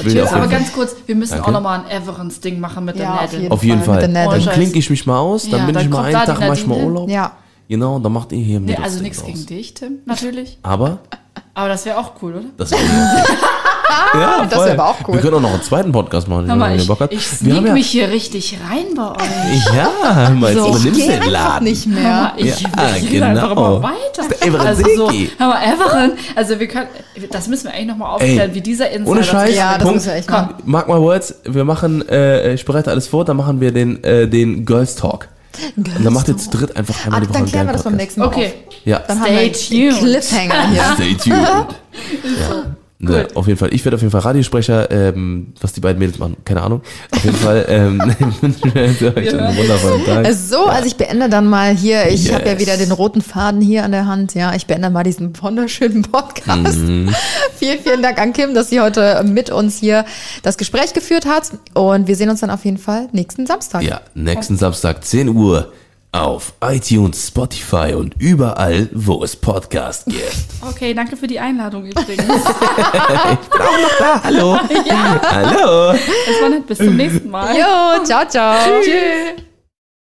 will ja tschüss, auf Aber ganz kurz, wir müssen Danke. auch nochmal ein Everence-Ding machen mit Ja, Nägeln. jeden auf jeden Fall, Fall. Dann Scheiß. klinke ich mich mal aus, dann Ja, bin dann ich mal einen Tag, mach ich mal. Urlaub. Ja. Genau, dann macht ihr hier mit. Nee, also nichts gegen dich, Tim, natürlich. Aber Aber das wäre auch cool, oder? Das wäre ja, das voll. wär aber auch cool. Wir können auch noch einen zweiten Podcast machen, wenn mal, ihr ich, Bock habt. ich sneak haben ja, mich hier richtig rein bei euch. ja, meinst So. du, übernimmst den einfach Laden. nicht mehr. mal, ich Ja, ich will einfach genau. immer weiter. Das der also so, mal, Everett, also wir können, das müssen wir eigentlich nochmal aufklären, Ey, wie dieser Insider ohne Scheiß, Ja, das Punkt. müssen wir echt Komm, machen. Mark my words, wir machen, äh, ich bereite alles vor, dann machen wir den, äh, den Girls Talk. Und dann macht ihr zu dritt einfach Ah, einmal die Woche dann klären wir das beim nächsten Mal. Okay. Auf. Ja, Dann Stay haben wir einen tuned. Cliffhanger hier. stay tuned. ja. Ne, auf jeden Fall. Ich werde auf jeden Fall Radiosprecher, ähm, was die beiden Mädels machen, keine Ahnung. Auf jeden Fall ähm, wünschen wir euch einen wundervollen Tag. So, also ich beende dann mal hier, ich habe ja Yes. wieder den roten Faden hier an der Hand, ja, ich beende mal diesen wunderschönen Podcast. Mhm. vielen, vielen Dank an Kim, dass sie heute mit uns hier das Gespräch geführt hat und wir sehen uns dann auf jeden Fall nächsten Samstag. Ja, nächsten Samstag 10 Uhr auf iTunes, Spotify und überall, wo es Podcasts gibt. Okay, danke für die Einladung übrigens. Hallo. Hallo. Es war nett, bis zum nächsten Mal. Jo, ciao, ciao. Tschüss.